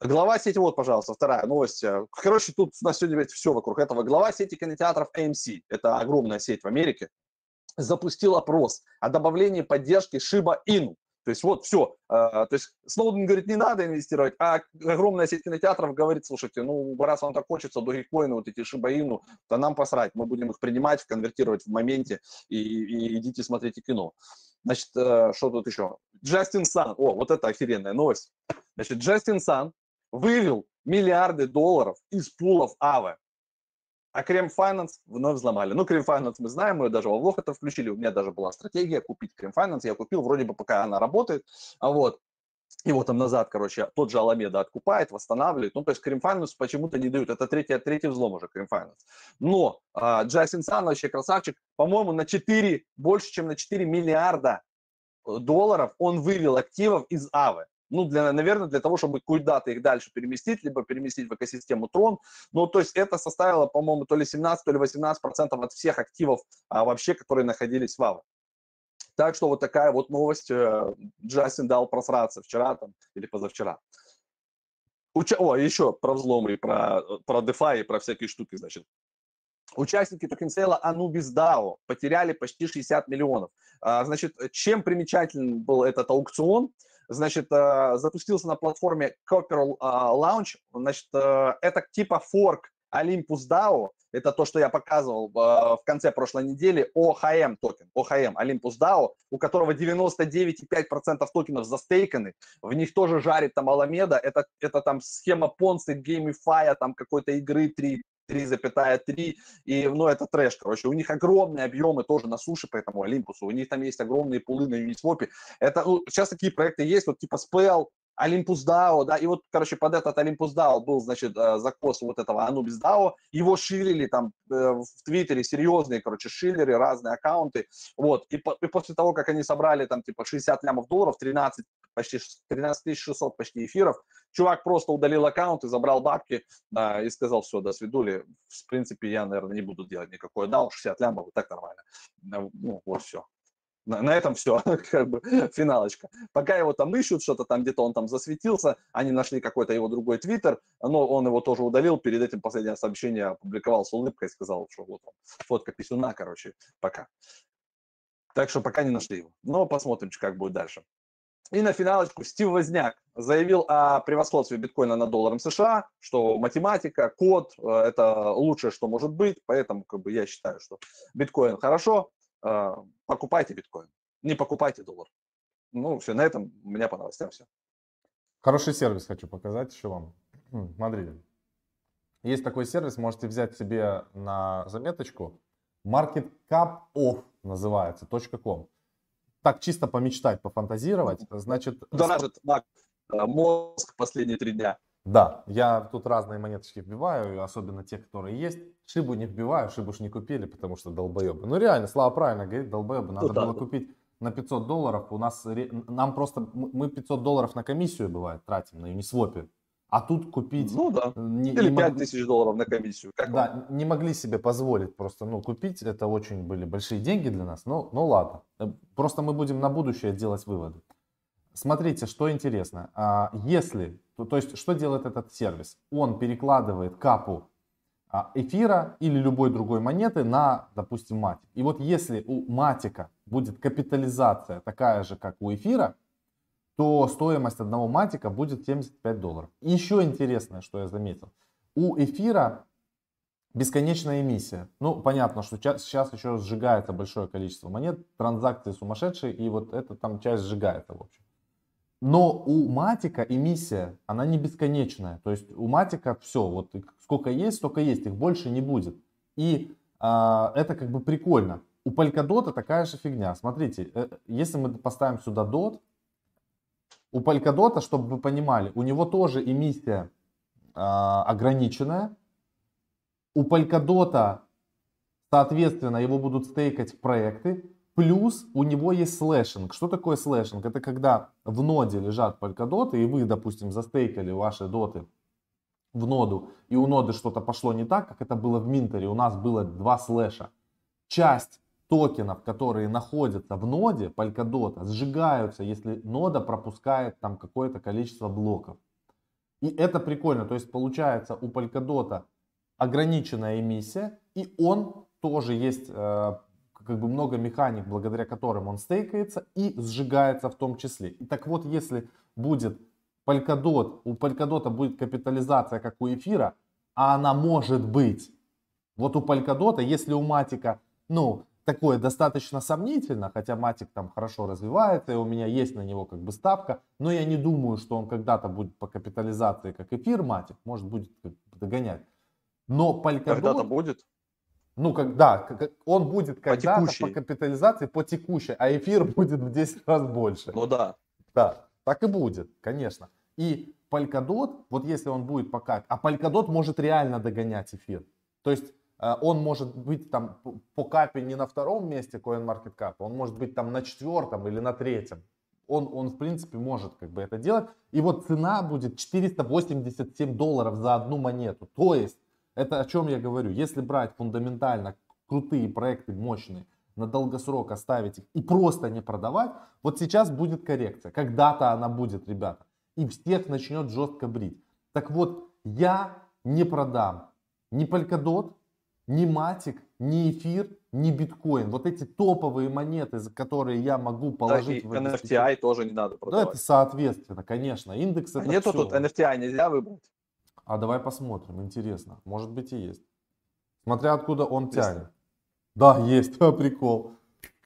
Глава сети, вот, пожалуйста, вторая новость. Короче, тут у нас сегодня все вокруг этого. Глава сети кинотеатров AMC, это огромная сеть в Америке, запустил опрос о добавлении поддержки Shiba Inu. То есть вот все. А, то есть Сноуден говорит, не надо инвестировать, а огромная сеть кинотеатров говорит, слушайте, ну раз вам так хочется, Dogecoin, вот эти Шибаину, то нам посрать, мы будем их принимать, конвертировать в моменте и, и идите смотрите кино. Значит, э, что тут еще? Джастин Сан, о, вот это охеренная новость. Значит, Джастин Сан вывел миллиарды долларов из пулов АВЭ. А Крем Finance вновь взломали. Ну, Крем Finance мы знаем, мы даже во влог это включили. У меня даже была стратегия купить Крем Finance. Я купил, вроде бы пока она работает. А вот, его там назад, короче, тот же Аламеда откупает, восстанавливает. Ну, то есть Крем Finance почему-то не дают. Это третий, третий взлом уже Крем Finance. Но а, Джастин Сан вообще красавчик. По-моему, на 4, больше, чем на 4 миллиарда долларов он вывел активов из АВы ну, для, наверное, для того, чтобы куда-то их дальше переместить, либо переместить в экосистему Tron. Ну, то есть это составило, по-моему, то ли 17, то ли 18 процентов от всех активов а, вообще, которые находились в Aave. Так что вот такая вот новость. Э, Джастин дал просраться вчера там или позавчера. Уча... О, еще про взломы, про, про DeFi и про всякие штуки, значит. Участники токенсейла Anubis DAO потеряли почти 60 миллионов. А, значит, чем примечателен был этот аукцион? Значит, э, запустился на платформе Copper э, Launch, значит, э, это типа форк Olympus DAO, это то, что я показывал в конце прошлой недели, OHM токен, OHM, Olympus DAO, у которого 99,5% токенов застейканы, в них тоже жарит там Alameda, это, это там схема Ponzi, геймифая, там какой-то игры 3, 3,3, и, ну, это трэш, короче, у них огромные объемы тоже на суше, поэтому Олимпусу, у них там есть огромные пулы на Uniswap, это, ну, сейчас такие проекты есть, вот типа Spell, Olympus DAO, да, и вот, короче, под этот Olympus DAO был, значит, э, закос вот этого Anubis DAO, его ширили там э, в Твиттере, серьезные, короче, шиллеры, разные аккаунты, вот, и, по, и после того, как они собрали там, типа, 60 лямов долларов, 13, почти 13 600 почти эфиров, чувак просто удалил аккаунт и забрал бабки да, и сказал, все, до свидули, в принципе, я, наверное, не буду делать никакое DAO, 60 лямов, вот так нормально, ну, вот все на, на этом все, <laughs> как бы финалочка. Пока его там ищут, что-то там где-то он там засветился, они нашли какой-то его другой твиттер, но он его тоже удалил, перед этим последнее сообщение опубликовал с улыбкой, сказал, что вот он, фотка писюна, короче, пока. Так что пока не нашли его. Но посмотрим, как будет дальше. И на финалочку Стив Возняк заявил о превосходстве биткоина над долларом США, что математика, код э, – это лучшее, что может быть, поэтому как бы, я считаю, что биткоин хорошо, покупайте биткоин, не покупайте доллар. Ну, все, на этом у меня по новостям все. Хороший сервис хочу показать еще вам. Смотрите. Есть такой сервис, можете взять себе на заметочку. MarketCapOff называется, .com. Так чисто помечтать, пофантазировать. Значит, Донажит мозг последние три дня. Да, я тут разные монеточки вбиваю, особенно те, которые есть. Шибу не вбиваю, шибу ж не купили, потому что долбоебы. Ну реально, Слава правильно говорит, долбоебы. Надо ну, было да. купить на 500 долларов. У нас, нам просто, мы 500 долларов на комиссию бывает тратим на Uniswap. А тут купить... Ну да. Не, Или не 5 мог... тысяч долларов на комиссию. Как да, вам? не могли себе позволить просто, ну, купить. Это очень были большие деньги для нас. Ну, ну ладно. Э, просто мы будем на будущее делать выводы. Смотрите, что интересно. А, если, то, то есть, что делает этот сервис? Он перекладывает капу а, эфира или любой другой монеты на, допустим, матик. И вот если у матика будет капитализация такая же, как у эфира, то стоимость одного матика будет 75 долларов. И еще интересное, что я заметил. У эфира бесконечная эмиссия. Ну, понятно, что сейчас еще сжигается большое количество монет, транзакции сумасшедшие, и вот эта там часть сжигается, в общем. Но у матика эмиссия, она не бесконечная. То есть у матика все, вот сколько есть, столько есть, их больше не будет. И а, это как бы прикольно. У Polkadot такая же фигня. Смотрите, э, если мы поставим сюда DOT, у Polkadot, чтобы вы понимали, у него тоже эмиссия э, ограниченная. У Polkadot, соответственно, его будут стейкать в проекты. Плюс у него есть слэшинг. Что такое слэшинг? Это когда в ноде лежат Polkadot, и вы, допустим, застейкали ваши доты в ноду, и у ноды что-то пошло не так, как это было в Минтере. У нас было два слэша. Часть токенов, которые находятся в ноде Polkadot, сжигаются, если нода пропускает там какое-то количество блоков. И это прикольно. То есть получается у Polkadot ограниченная эмиссия, и он тоже есть э, как бы много механик, благодаря которым он стейкается и сжигается в том числе. И так вот, если будет Polkadot, у Polkadot будет капитализация, как у эфира, а она может быть. Вот у Polkadot, если у Матика, ну, такое достаточно сомнительно, хотя Матик там хорошо развивается, и у меня есть на него как бы ставка, но я не думаю, что он когда-то будет по капитализации, как эфир Матик, может будет догонять. Но Polkadot... Когда-то будет? Ну, когда он будет когда-то по, по капитализации по текущей, а эфир <laughs> будет в 10 раз больше. Ну да. Да, так и будет, конечно. И Polkadot, вот если он будет пока, а Polkadot может реально догонять эфир. То есть Э, он может быть там по капе не на втором месте CoinMarketCap, он может быть там на четвертом или на третьем. Он, он в принципе может как бы это делать. И вот цена будет 487 долларов за одну монету. То есть, это о чем я говорю. Если брать фундаментально крутые проекты, мощные, на долгосрок оставить их и просто не продавать, вот сейчас будет коррекция. Когда-то она будет, ребята. И всех начнет жестко брить. Так вот, я не продам ни Polkadot, ни матик, ни эфир, ни биткоин. Вот эти топовые монеты, за которые я могу положить да, в NFTI тоже не надо продавать. Да, это соответственно, конечно. Индекс а это Нету все. тут NFTI нельзя выбрать. А давай посмотрим, интересно. Может быть и есть. Смотря откуда он есть. тянет. Да, есть, <laughs> прикол.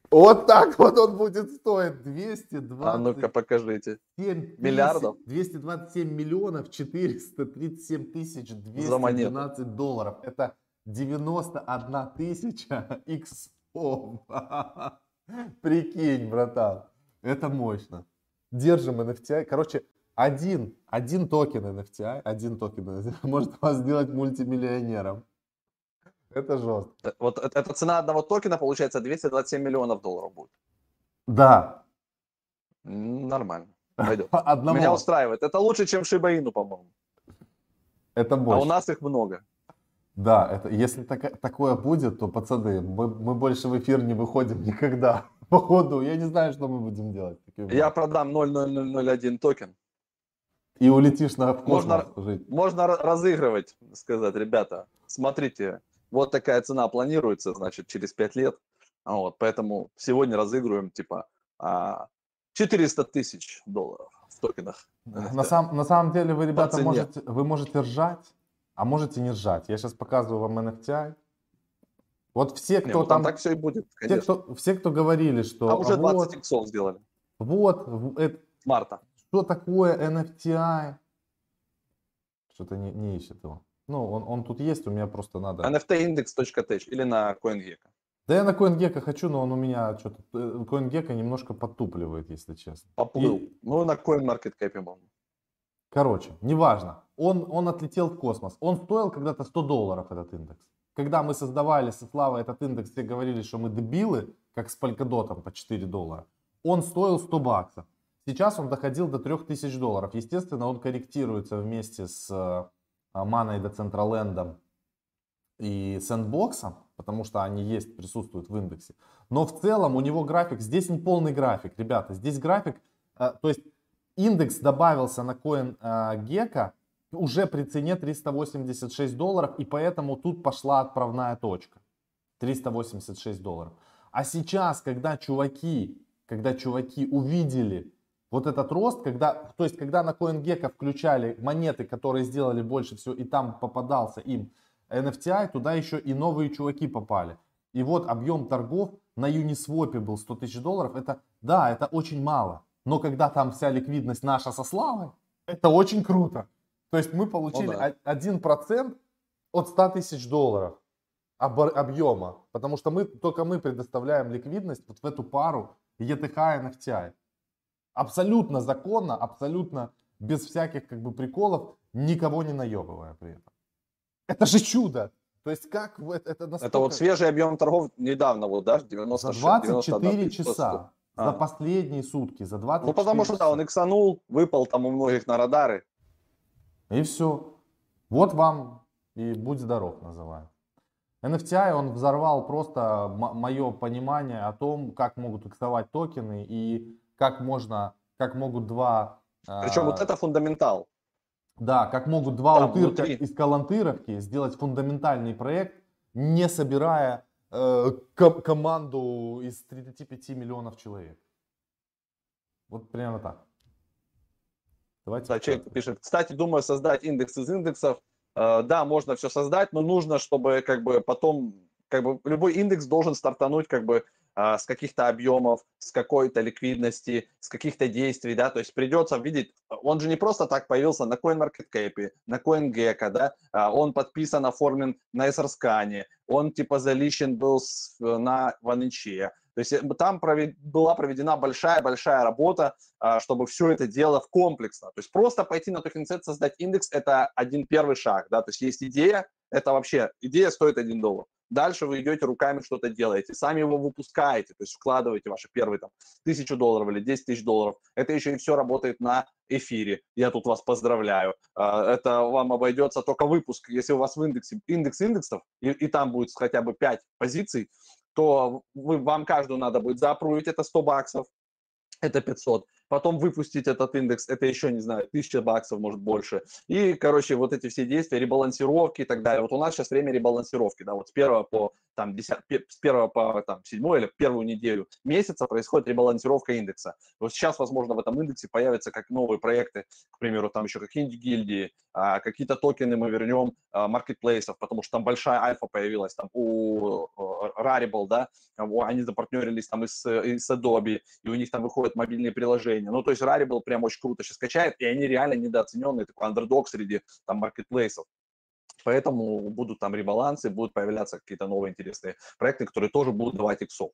Вот так вот он будет стоить 220. А ну-ка покажите. 7 Миллиардов? 227 миллионов 437 тысяч 212 долларов. Это 91 тысяча <laughs> иксов. <laughs> Прикинь, братан. Это мощно. Держим NFTI. Короче, один, один токен NFTI, один токен <laughs> может вас сделать мультимиллионером. Это жестко. Э, вот эта цена одного токена получается 227 миллионов долларов будет. Да. Нормально. <laughs> Пойдет. Одному. Меня устраивает. Это лучше, чем Шибаину, по-моему. Это больше. А у нас их много. Да, это, если так, такое будет, то, пацаны, мы, мы больше в эфир не выходим никогда. <laughs> Походу, я не знаю, что мы будем делать. Я продам 0,0001 токен. И улетишь на космос можно, жить. Можно разыгрывать, сказать, ребята, смотрите, вот такая цена планируется, значит, через 5 лет. Вот, поэтому сегодня разыгрываем, типа, 400 а, тысяч долларов в токенах. На, сам, на самом деле вы, ребята, можете, вы можете ржать, а можете не сжать. Я сейчас показываю вам NFTI. Вот все, кто не, там, там... так все и будет, конечно. Все, кто, все, кто говорили, что... А уже 20 вот, иксов сделали. Вот. Это, Марта. Что такое NFTI? Что-то не, не ищет его. Ну, он, он тут есть, у меня просто надо... nftindex.tech или на CoinGecko. Да я на CoinGecko хочу, но он у меня что-то... Э, CoinGecko немножко подтупливает, если честно. Поплыл. И... Ну, на CoinMarketCap можно. Короче, неважно. Он, он отлетел в космос. Он стоил когда-то 100 долларов, этот индекс. Когда мы создавали со Славой этот индекс, все говорили, что мы дебилы, как с Polkadot по 4 доллара. Он стоил 100 баксов. Сейчас он доходил до 3000 долларов. Естественно, он корректируется вместе с э, Маной Децентралендом и Сэндбоксом, потому что они есть, присутствуют в индексе. Но в целом у него график, здесь не полный график, ребята, здесь график, э, то есть индекс добавился на коин Гека уже при цене 386 долларов, и поэтому тут пошла отправная точка. 386 долларов. А сейчас, когда чуваки, когда чуваки увидели вот этот рост, когда, то есть, когда на CoinGecko включали монеты, которые сделали больше всего, и там попадался им NFTI, туда еще и новые чуваки попали. И вот объем торгов на Uniswap был 100 тысяч долларов. Это, да, это очень мало. Но когда там вся ликвидность наша со Славой, это очень круто. То есть мы получили ну, да. 1% от 100 тысяч долларов объема. Потому что мы, только мы предоставляем ликвидность вот в эту пару ETH и NFTI абсолютно законно, абсолютно без всяких как бы приколов, никого не наебывая при этом. Это же чудо! То есть как это, это настолько... Это вот свежий объем торгов недавно, вот, да, 96, За 24 91, часа. А. За последние сутки, за 24 Ну, потому что, да, он иксанул, выпал там у многих на радары. И все. Вот вам и будь здоров называют. NFTI, он взорвал просто мое понимание о том, как могут иксовать токены и как можно, как могут два... Причем а, вот это фундаментал. Да, как могут два Там утырка внутри. из Калантыровки сделать фундаментальный проект, не собирая э, ко- команду из 35 миллионов человек. Вот примерно так. Давайте. Да, человек пишет, кстати, думаю создать индекс из индексов. Э, да, можно все создать, но нужно, чтобы как бы потом, как бы любой индекс должен стартануть как бы а, с каких-то объемов, с какой-то ликвидности, с каких-то действий, да, то есть придется видеть, он же не просто так появился на CoinMarketCap, на CoinGecko, да, а, он подписан, оформлен на SRScan, он типа залищен был на 1inch, то есть э, там провед, была проведена большая-большая работа, а, чтобы все это дело комплексно. То есть просто пойти на TokenSets, создать индекс – это один первый шаг. Да? То есть есть идея, это вообще, идея стоит 1 доллар. Дальше вы идете руками что-то делаете, сами его выпускаете, то есть вкладываете ваши первые там тысячу долларов или 10 тысяч долларов. Это еще и все работает на эфире. Я тут вас поздравляю. А, это вам обойдется только выпуск. Если у вас в индексе индекс индексов, и, и там будет хотя бы 5 позиций, то вы, вам каждую надо будет запрувить, это 100 баксов, это 500 потом выпустить этот индекс, это еще, не знаю, тысяча баксов, может, больше. И, короче, вот эти все действия, ребалансировки и так далее. Вот у нас сейчас время ребалансировки, да, вот с первого по там, 10, с первого по там, седьмой или первую неделю месяца происходит ребалансировка индекса. Вот сейчас, возможно, в этом индексе появятся как новые проекты, к примеру, там еще какие-нибудь гильдии, а, какие-то токены мы вернем а, маркетплейсов, потому что там большая альфа появилась, там у Rarible, да, они запартнерились там и с, и с Adobe, и у них там выходят мобильные приложения, Ну, то есть Rarible прям очень круто сейчас качает, и они реально недооцененные, такой андердог среди там маркетплейсов. Поэтому будут там ребалансы, будут появляться какие-то новые интересные проекты, которые тоже будут давать иксов.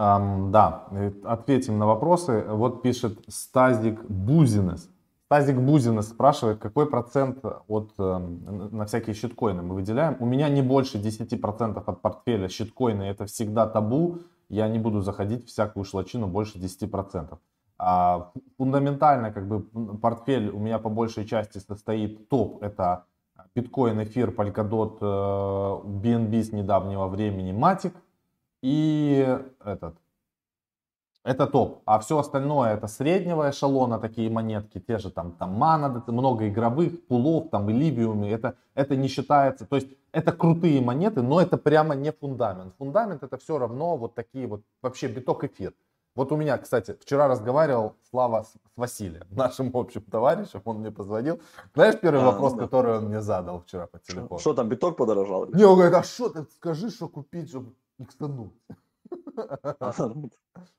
Um, да, э, ответим на вопросы. Вот пишет Стазик Бузинес. Стазик Бузинес спрашивает, какой процент от, э, на всякие щиткоины мы выделяем. У меня не больше 10% от портфеля щиткоины, это всегда табу. Я не буду заходить в всякую шлачину больше 10%. А, фундаментально как бы портфель у меня по большей части состоит топ. Это биткоин, эфир, Polkadot, BNB э, с недавнего времени, Matic и этот. Это топ. А все остальное это среднего эшелона такие монетки, те же там, там мана, много игровых, пулов, там и ливиумы. Это, это не считается. То есть это крутые монеты, но это прямо не фундамент. Фундамент это все равно вот такие вот вообще биток эфир. Вот у меня, кстати, вчера разговаривал Слава с Василием, <laughs> нашим общим товарищем, он мне позвонил. Знаешь, первый а, вопрос, ну, да. который он мне задал вчера по телефону? Что там, биток подорожал? Не, он говорит, а что ты, скажи, что купить, чтобы икстануть.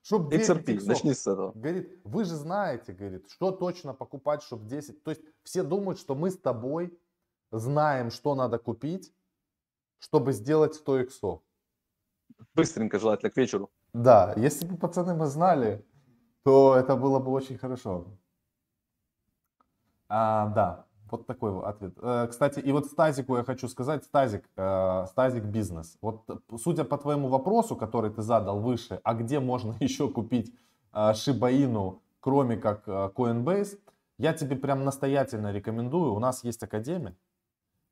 Чтоб XRP, <laughs> начни с этого. Говорит, вы же знаете, говорит, что точно покупать, чтобы 10. То есть все думают, что мы с тобой знаем, что надо купить, чтобы сделать 100 иксов. Быстренько, желательно, к вечеру. Да, если бы пацаны мы знали, то это было бы очень хорошо. А, да, вот такой ответ. Э, кстати, и вот Стазику я хочу сказать, Стазик, э, Стазик бизнес. Вот судя по твоему вопросу, который ты задал выше, а где можно <laughs> еще купить Шибаину кроме как э, Coinbase, я тебе прям настоятельно рекомендую. У нас есть академия.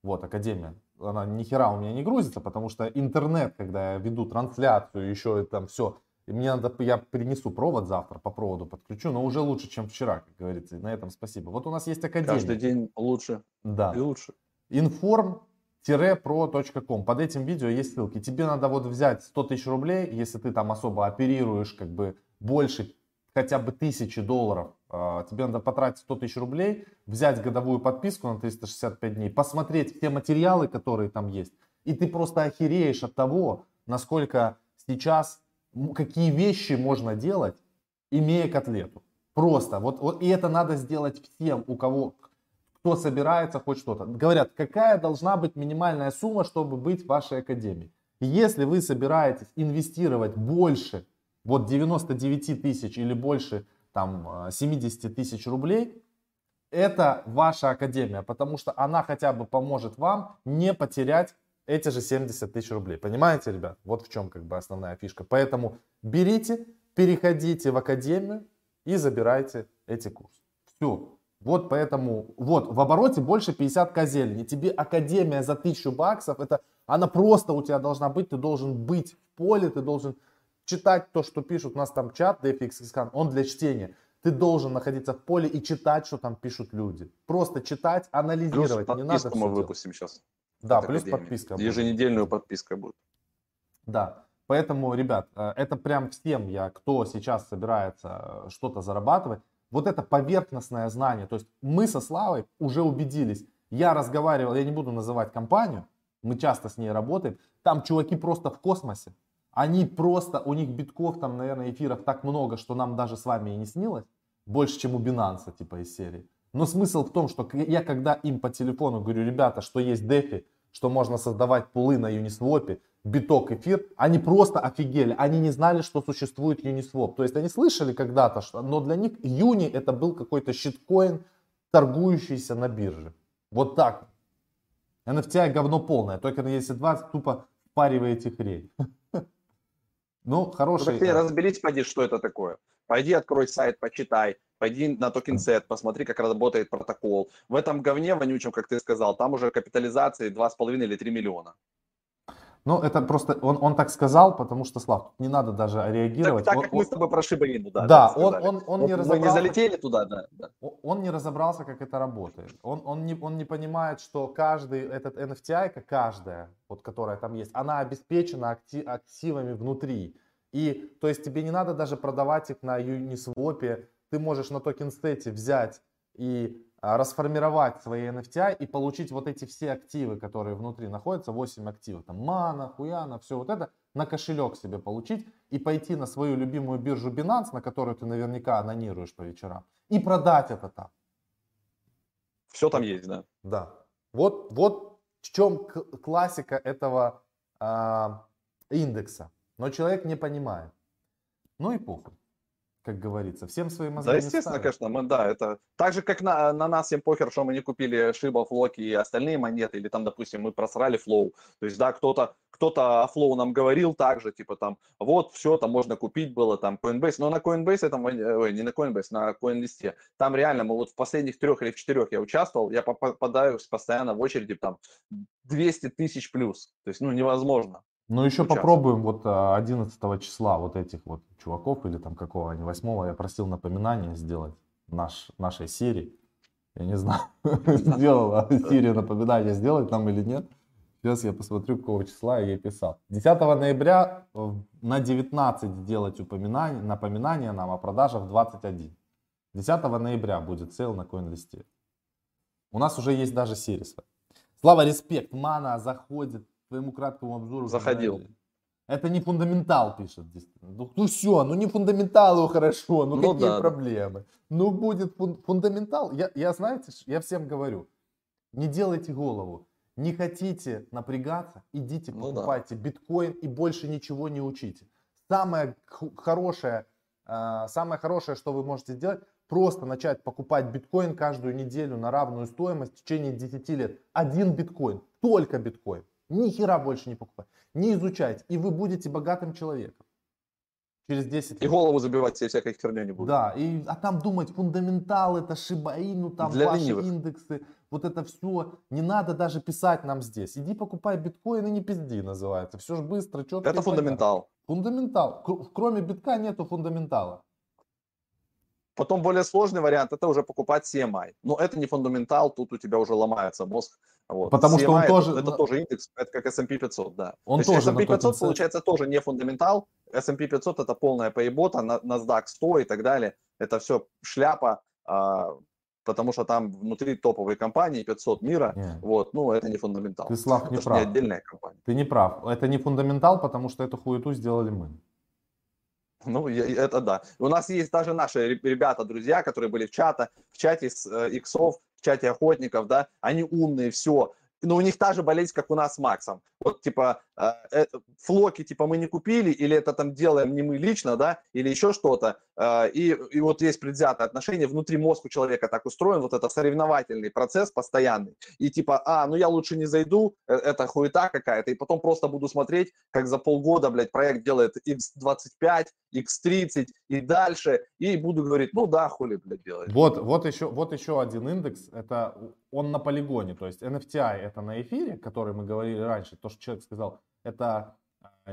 Вот, академия. Она ни хера у меня не грузится, потому что интернет, когда я веду трансляцию, еще там все, и мне надо, я принесу провод завтра, по проводу подключу, но уже лучше, чем вчера, как говорится. И на этом спасибо. Вот у нас есть академия. Каждый день лучше да. и лучше. Inform-pro.com. Под этим видео есть ссылки. Тебе надо вот взять 100 тысяч рублей, если ты там особо оперируешь, как бы больше хотя бы тысячи долларов, а, тебе надо потратить 100 тысяч рублей, взять годовую подписку на 365 дней, посмотреть все материалы, которые там есть, и ты просто охереешь от того, насколько сейчас, какие вещи можно делать, имея котлету. Просто. Вот, вот, и это надо сделать всем, у кого, кто собирается хоть что-то. Говорят, какая должна быть минимальная сумма, чтобы быть в вашей академии. Если вы собираетесь инвестировать больше вот 99 тысяч или больше там 70 э, тысяч рублей, это ваша академия, потому что она хотя бы поможет вам не потерять эти же 70 тысяч рублей. Понимаете, ребят? Вот в чем как бы основная фишка. Поэтому берите, переходите в академию и забирайте эти курсы. Все. Вот поэтому, вот, в обороте больше 50 козель. тебе академия за 1000 баксов, это, она просто у тебя должна быть, ты должен быть в поле, ты должен читать то, что пишут. У нас там чат DFX он для чтения. Ты должен находиться в поле и читать, что там пишут люди. Просто читать, анализировать. Плюс не надо мы выпустим сейчас. Да, плюс академии. подписка. Еженедельную будет. подписка будет. Да. Поэтому, ребят, э, это прям всем я, кто сейчас собирается э, что-то зарабатывать, вот это поверхностное знание. То есть мы со Славой уже убедились. Я разговаривал, я не буду называть компанию, мы часто с ней работаем. Там чуваки просто в космосе. Они просто, у них битков там, наверное, эфиров так много, что нам даже с вами и не снилось. Больше, чем у Binance, типа из серии. Но смысл в том, что я когда им по телефону говорю, ребята, что есть DeFi, что можно создавать пулы на Uniswap, биток, эфир, они просто офигели. Они не знали, что существует Uniswap. То есть они слышали когда-то, что, но для них Юни это был какой-то щиткоин, торгующийся на бирже. Вот так. NFT говно полное. Только если 20 тупо впариваете хрень. <laughs> Ну, хороший... Ну, так ты разберись, пойди, что это такое. Пойди открой сайт, почитай, пойди на TokenSet, посмотри, как работает протокол. В этом говне вонючем, как ты сказал, там уже капитализации 2,5 или 3 миллиона. Ну, это просто, он, он так сказал, потому что, Слав, не надо даже реагировать. Так, так он, как мы с тобой про Шибаину, да. Да, он, он, он, не разобрался. Мы не залетели туда, да, да. Он не разобрался, как это работает. Он, он, не, он не понимает, что каждый, этот NFTI, каждая, вот которая там есть, она обеспечена активами внутри. И то есть тебе не надо даже продавать их на Uniswap, ты можешь на TokenState взять и а, расформировать свои NFT и получить вот эти все активы, которые внутри находятся, 8 активов, там мана, хуяна, все вот это, на кошелек себе получить и пойти на свою любимую биржу Binance, на которую ты наверняка анонируешь по вечерам, и продать это там. Все там есть, да. Да. Вот, вот в чем классика этого э, индекса. Но человек не понимает. Ну и похуй, как говорится. Всем своим мозгам Да, естественно, конечно, мы, да, это так же, как на, на нас всем похер, что мы не купили Шиба, Флоки и остальные монеты, или там, допустим, мы просрали Флоу. То есть, да, кто-то кто-то о Flow нам говорил также, типа там, вот, все, там можно купить было, там, Coinbase, но на Coinbase, этом, ой, не на Coinbase, на CoinList, там реально, мы вот в последних трех или в четырех я участвовал, я попадаю постоянно в очереди, там, 200 тысяч плюс, то есть, ну, невозможно. Ну, еще попробуем вот 11 а, числа вот этих вот чуваков, или там какого они, 8 я просил напоминание сделать наш, нашей серии. Я не знаю, <laughs> сделала серию напоминания сделать нам или нет. Сейчас я посмотрю, какого числа я ей писал. 10 ноября э, на 19 сделать упоминание, напоминание нам о продажах 21. 10 ноября будет сейл на CoinList. У нас уже есть даже серия. Слава, респект, мана заходит твоему краткому обзору. Заходил. Это не фундаментал, пишет. Ну, ну все, ну не фундаменталу хорошо, ну, ну какие да, проблемы? Ну будет фун- фундаментал. Я, я, знаете, я всем говорю, не делайте голову. Не хотите напрягаться, идите ну, покупайте да. биткоин и больше ничего не учите. Самое хорошее, э, самое хорошее, что вы можете сделать, просто начать покупать биткоин каждую неделю на равную стоимость в течение 10 лет. Один биткоин, только биткоин. Ни хера больше не покупать. Не изучать. И вы будете богатым человеком. через 10 лет. И голову забивать себе всякой херней не будет. Да, и, а там думать, фундаментал, это шибаину, там Для ваши ленивых. индексы, вот это все. Не надо даже писать нам здесь. Иди покупай биткоин и не пизди, называется. Все же быстро, четко. Это фундаментал. Фундаментал. Кр- Кроме битка нету фундаментала. Потом более сложный вариант это уже покупать CMI. Но это не фундаментал, тут у тебя уже ломается мозг. Вот. Потому что он CMI тоже- Это, это тоже индекс, это как S&P 500, да. Он То тоже S&P 500 тот инсайт- получается тоже не фундаментал. S&P 500 это полная поебота, NASDAQ 100 и так далее. Это все шляпа, а, потому что там внутри топовые компании 500 мира. Не, Вот, ну это не фундаментал. Ты, Слав, не это не прав. отдельная компания. Ты не прав. Это не фундаментал, потому что эту хуету сделали мы. Ну, это да. У нас есть даже наши ре- ребята, друзья, которые были в чате, в чате с э, иксов, в чате охотников, да, они умные, все. Но у них та же болезнь, как у нас с Максом. Вот, типа, э, э, флоки, типа, мы не купили, или это там делаем не мы лично, да, или еще что-то. Э, и, и вот есть предвзятое отношение, внутри мозга у человека так устроен, вот это соревновательный процесс постоянный. И типа, а, ну я лучше не зайду, э, это хуета какая-то, и потом просто буду смотреть, как за полгода, блядь, проект делает X25, X30 и дальше, и буду говорить, ну да, хули, блядь, делает. Вот, вот, еще, вот еще один индекс, это он на полигоне, то есть NFTI это на эфире, который мы говорили раньше, то, что человек сказал, это а,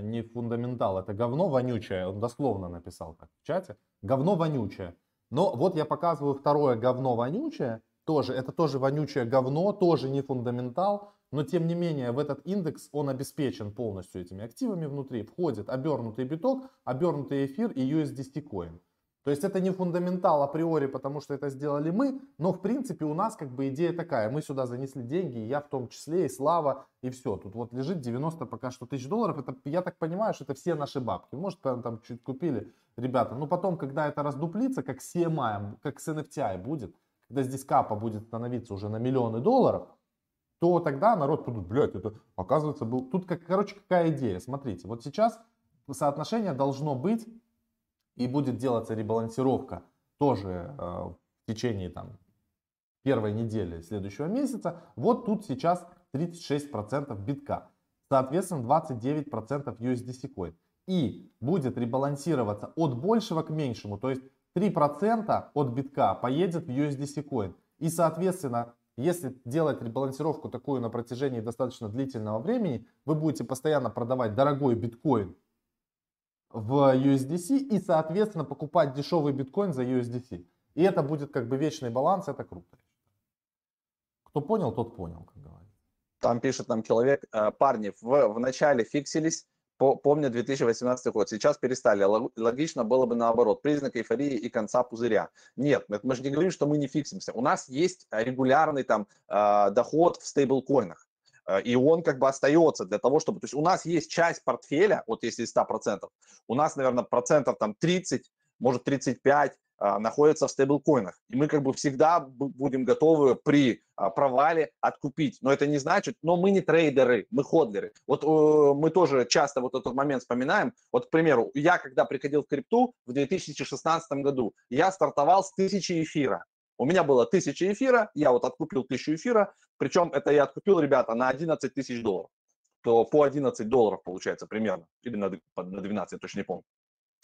не фундаментал, это говно вонючее, он дословно написал так в чате, говно вонючее. Но вот я показываю второе говно вонючее, тоже, это тоже вонючее говно, тоже не фундаментал, но тем не менее в этот индекс он обеспечен полностью этими активами внутри, входит обернутый биток, обернутый эфир и USDC коин. То есть это не фундаментал априори, потому что это сделали мы, но в принципе у нас как бы идея такая. Мы сюда занесли деньги, и я в том числе, и Слава, и все. Тут вот лежит 90 пока что тысяч долларов. Это, я так понимаю, что это все наши бабки. Может, там, там чуть купили ребята. Но потом, когда это раздуплится, как с CMI, как с NFTI будет, когда здесь капа будет становиться уже на миллионы долларов, то тогда народ подумает, блядь, это оказывается был... Тут, как, короче, какая идея? Смотрите, вот сейчас соотношение должно быть и будет делаться ребалансировка тоже э, в течение там, первой недели следующего месяца. Вот тут сейчас 36% битка, соответственно 29% USDC coin. И будет ребалансироваться от большего к меньшему, то есть 3% от битка поедет в USDC coin. И соответственно, если делать ребалансировку такую на протяжении достаточно длительного времени, вы будете постоянно продавать дорогой биткоин в USDC и, соответственно, покупать дешевый биткоин за USDC. И это будет как бы вечный баланс, это круто. Кто понял, тот понял, как говорится. Там пишет нам человек, э, парни, в, в начале фиксились, по, помню 2018 год, сейчас перестали. Лог- Логично было бы наоборот, признак эйфории и конца пузыря. Нет, мы, же не говорим, что мы не фиксимся. У нас есть регулярный там э, доход в стейблкоинах. Э, И он как бы остается для того, чтобы... То есть у нас есть часть портфеля, вот если из 100%, у нас, наверное, процентов там 30, может 35 а, находится в стейблкоинах. И мы как бы всегда бу- будем готовы при а, провале откупить. Но это не значит, но мы не трейдеры, мы ходлеры. Вот э, мы тоже часто вот этот момент вспоминаем. Вот, к примеру, я когда приходил в крипту в 2016 году, я стартовал с 1000 эфира. У меня было 1000 эфира, я вот откупил 1000 эфира, причем это я откупил, ребята, на 11 тысяч долларов. То по 11 долларов получается примерно, или на д- на 12, я точно не помню.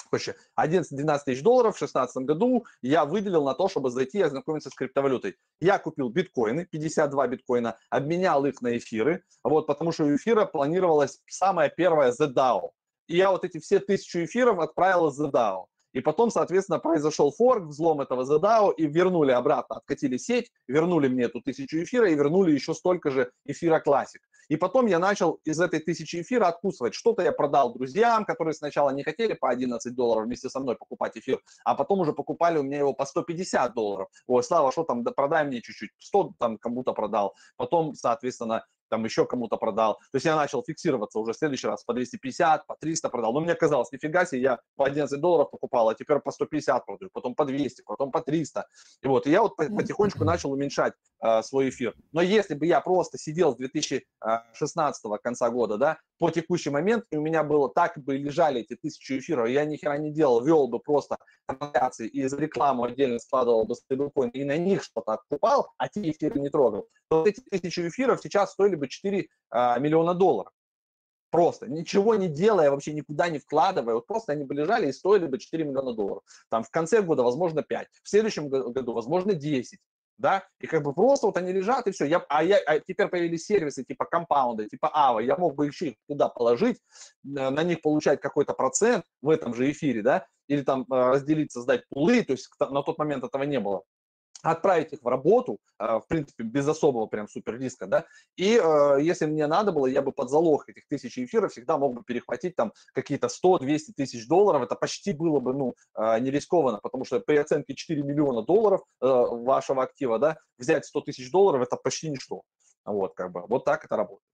Короче, 11-12 тысяч долларов в 2016 году я выделил на то, чтобы зайти и ознакомиться с криптовалютой. Я купил биткоины, 52 биткоина, обменял их на эфиры, вот, потому что у эфира планировалась самая первая ZDAO. И я вот эти все тысячу эфиров отправил в ZDAO. И потом, соответственно, произошел форк, взлом этого ZDAO, и вернули обратно, откатили сеть, вернули мне эту тысячу эфира и вернули еще столько же эфира классик. И потом я начал из этой тысячи эфира откусывать. Что-то я продал друзьям, которые сначала не хотели по 11 долларов вместе со мной покупать эфир, а потом уже покупали у меня его по 150 долларов. Ой, Слава, что там, да продай мне чуть-чуть. 100 там кому-то продал. Потом, соответственно, там еще кому-то продал. То есть я начал фиксироваться уже в следующий раз по 250, по 300 продал. Но мне казалось, нифига себе, я по 11 долларов покупал, а теперь по 150 продаю, потом по 200, потом по 300. И вот, и я вот по- потихонечку начал уменьшать э, свой эфир. Но если бы я просто сидел с 2016 конца года, да, по текущий момент, и у меня было так бы лежали эти тысячи эфиров, я ни хера не делал, вел бы просто трансляции и за рекламу отдельно складывал бы стейблкоин и на них что-то откупал, а те эфиры не трогал, то вот эти тысячи эфиров сейчас стоили бы 4 а, миллиона долларов. Просто, ничего не делая, вообще никуда не вкладывая, вот просто они бы лежали и стоили бы 4 миллиона долларов. Там в конце года, возможно, 5, в следующем году, возможно, 10 да, и как бы просто вот они лежат и все. Я, а, я, а теперь появились сервисы типа компаунда, типа Ава, я мог бы еще их туда положить, на них получать какой-то процент в этом же эфире, да, или там э, разделить, создать пулы, то есть на тот момент этого не было отправить их в работу, а, в принципе, без особого прям супер риска, да, и э, если мне надо было, я бы под залог этих тысячи эфиров всегда мог бы перехватить там какие-то 100-200 тысяч долларов, это почти было бы, ну, э, не рискованно, потому что при оценке 4 миллиона долларов вашего актива, да, взять 100 тысяч долларов, это почти ничто, вот, как бы, вот так это работает.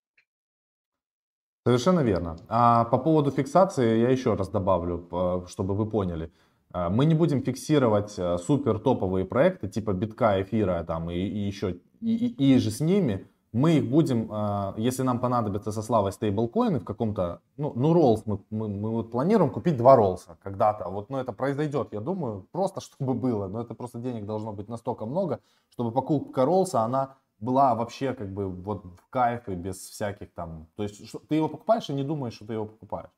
Совершенно верно. А по поводу фиксации я еще раз добавлю, чтобы вы поняли. А, мы не будем фиксировать э, супер топовые проекты типа битка, эфира там, и, и еще и, и же с ними. Мы их будем, а, если нам понадобится со славой стейблкоины в каком-то, ну, ну роллс мы, мы, мы вот планируем купить два роллса когда-то. Вот, ну, это произойдет, я думаю, просто <laughs> чтобы было. Но это просто денег должно быть настолько много, чтобы покупка роллса, она была вообще как бы вот в кайф и без всяких там... То есть что, ты его покупаешь и не думаешь, что ты его покупаешь.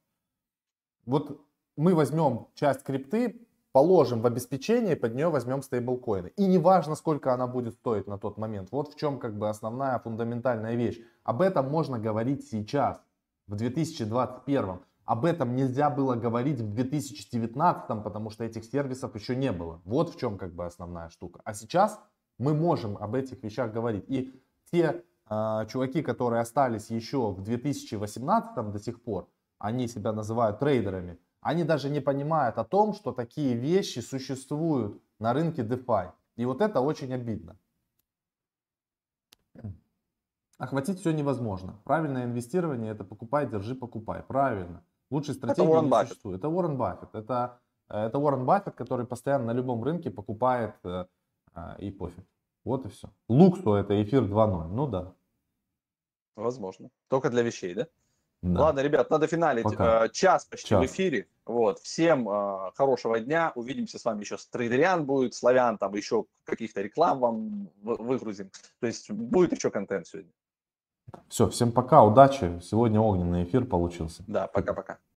Вот мы возьмем часть крипты, положим в обеспечение, под нее возьмем стейблкоины. И неважно, сколько она будет стоить на тот момент. Вот в чем как бы основная фундаментальная вещь. Об этом можно говорить сейчас, в 2021. Об этом нельзя было говорить в 2019, потому что этих сервисов еще не было. Вот в чем как бы основная штука. А сейчас мы можем об этих вещах говорить. И те э, чуваки, которые остались еще в 2018 до сих пор, они себя называют трейдерами, они даже не понимают о том, что такие вещи существуют на рынке DeFi. И вот это очень обидно. Охватить все невозможно. Правильное инвестирование это покупай, держи, покупай. Правильно. Лучшей стратегии это не существует. Это Уоррен Баффет. Это, это Уоррен Баффет, который постоянно на любом рынке покупает э, э, и пофиг. Вот и все. Луксу это эфир 2.0. Ну да. Возможно. Только для вещей, да? Да. Ладно, ребят, надо финалить. Пока. Э, час почти Час. в эфире. Вот. Всем э, хорошего дня. Увидимся с вами еще. Трейдериан будет, Славян, там еще каких-то реклам вам выгрузим. То есть будет еще контент сегодня. Все, всем пока, удачи. Сегодня огненный эфир получился. Да, пока-пока.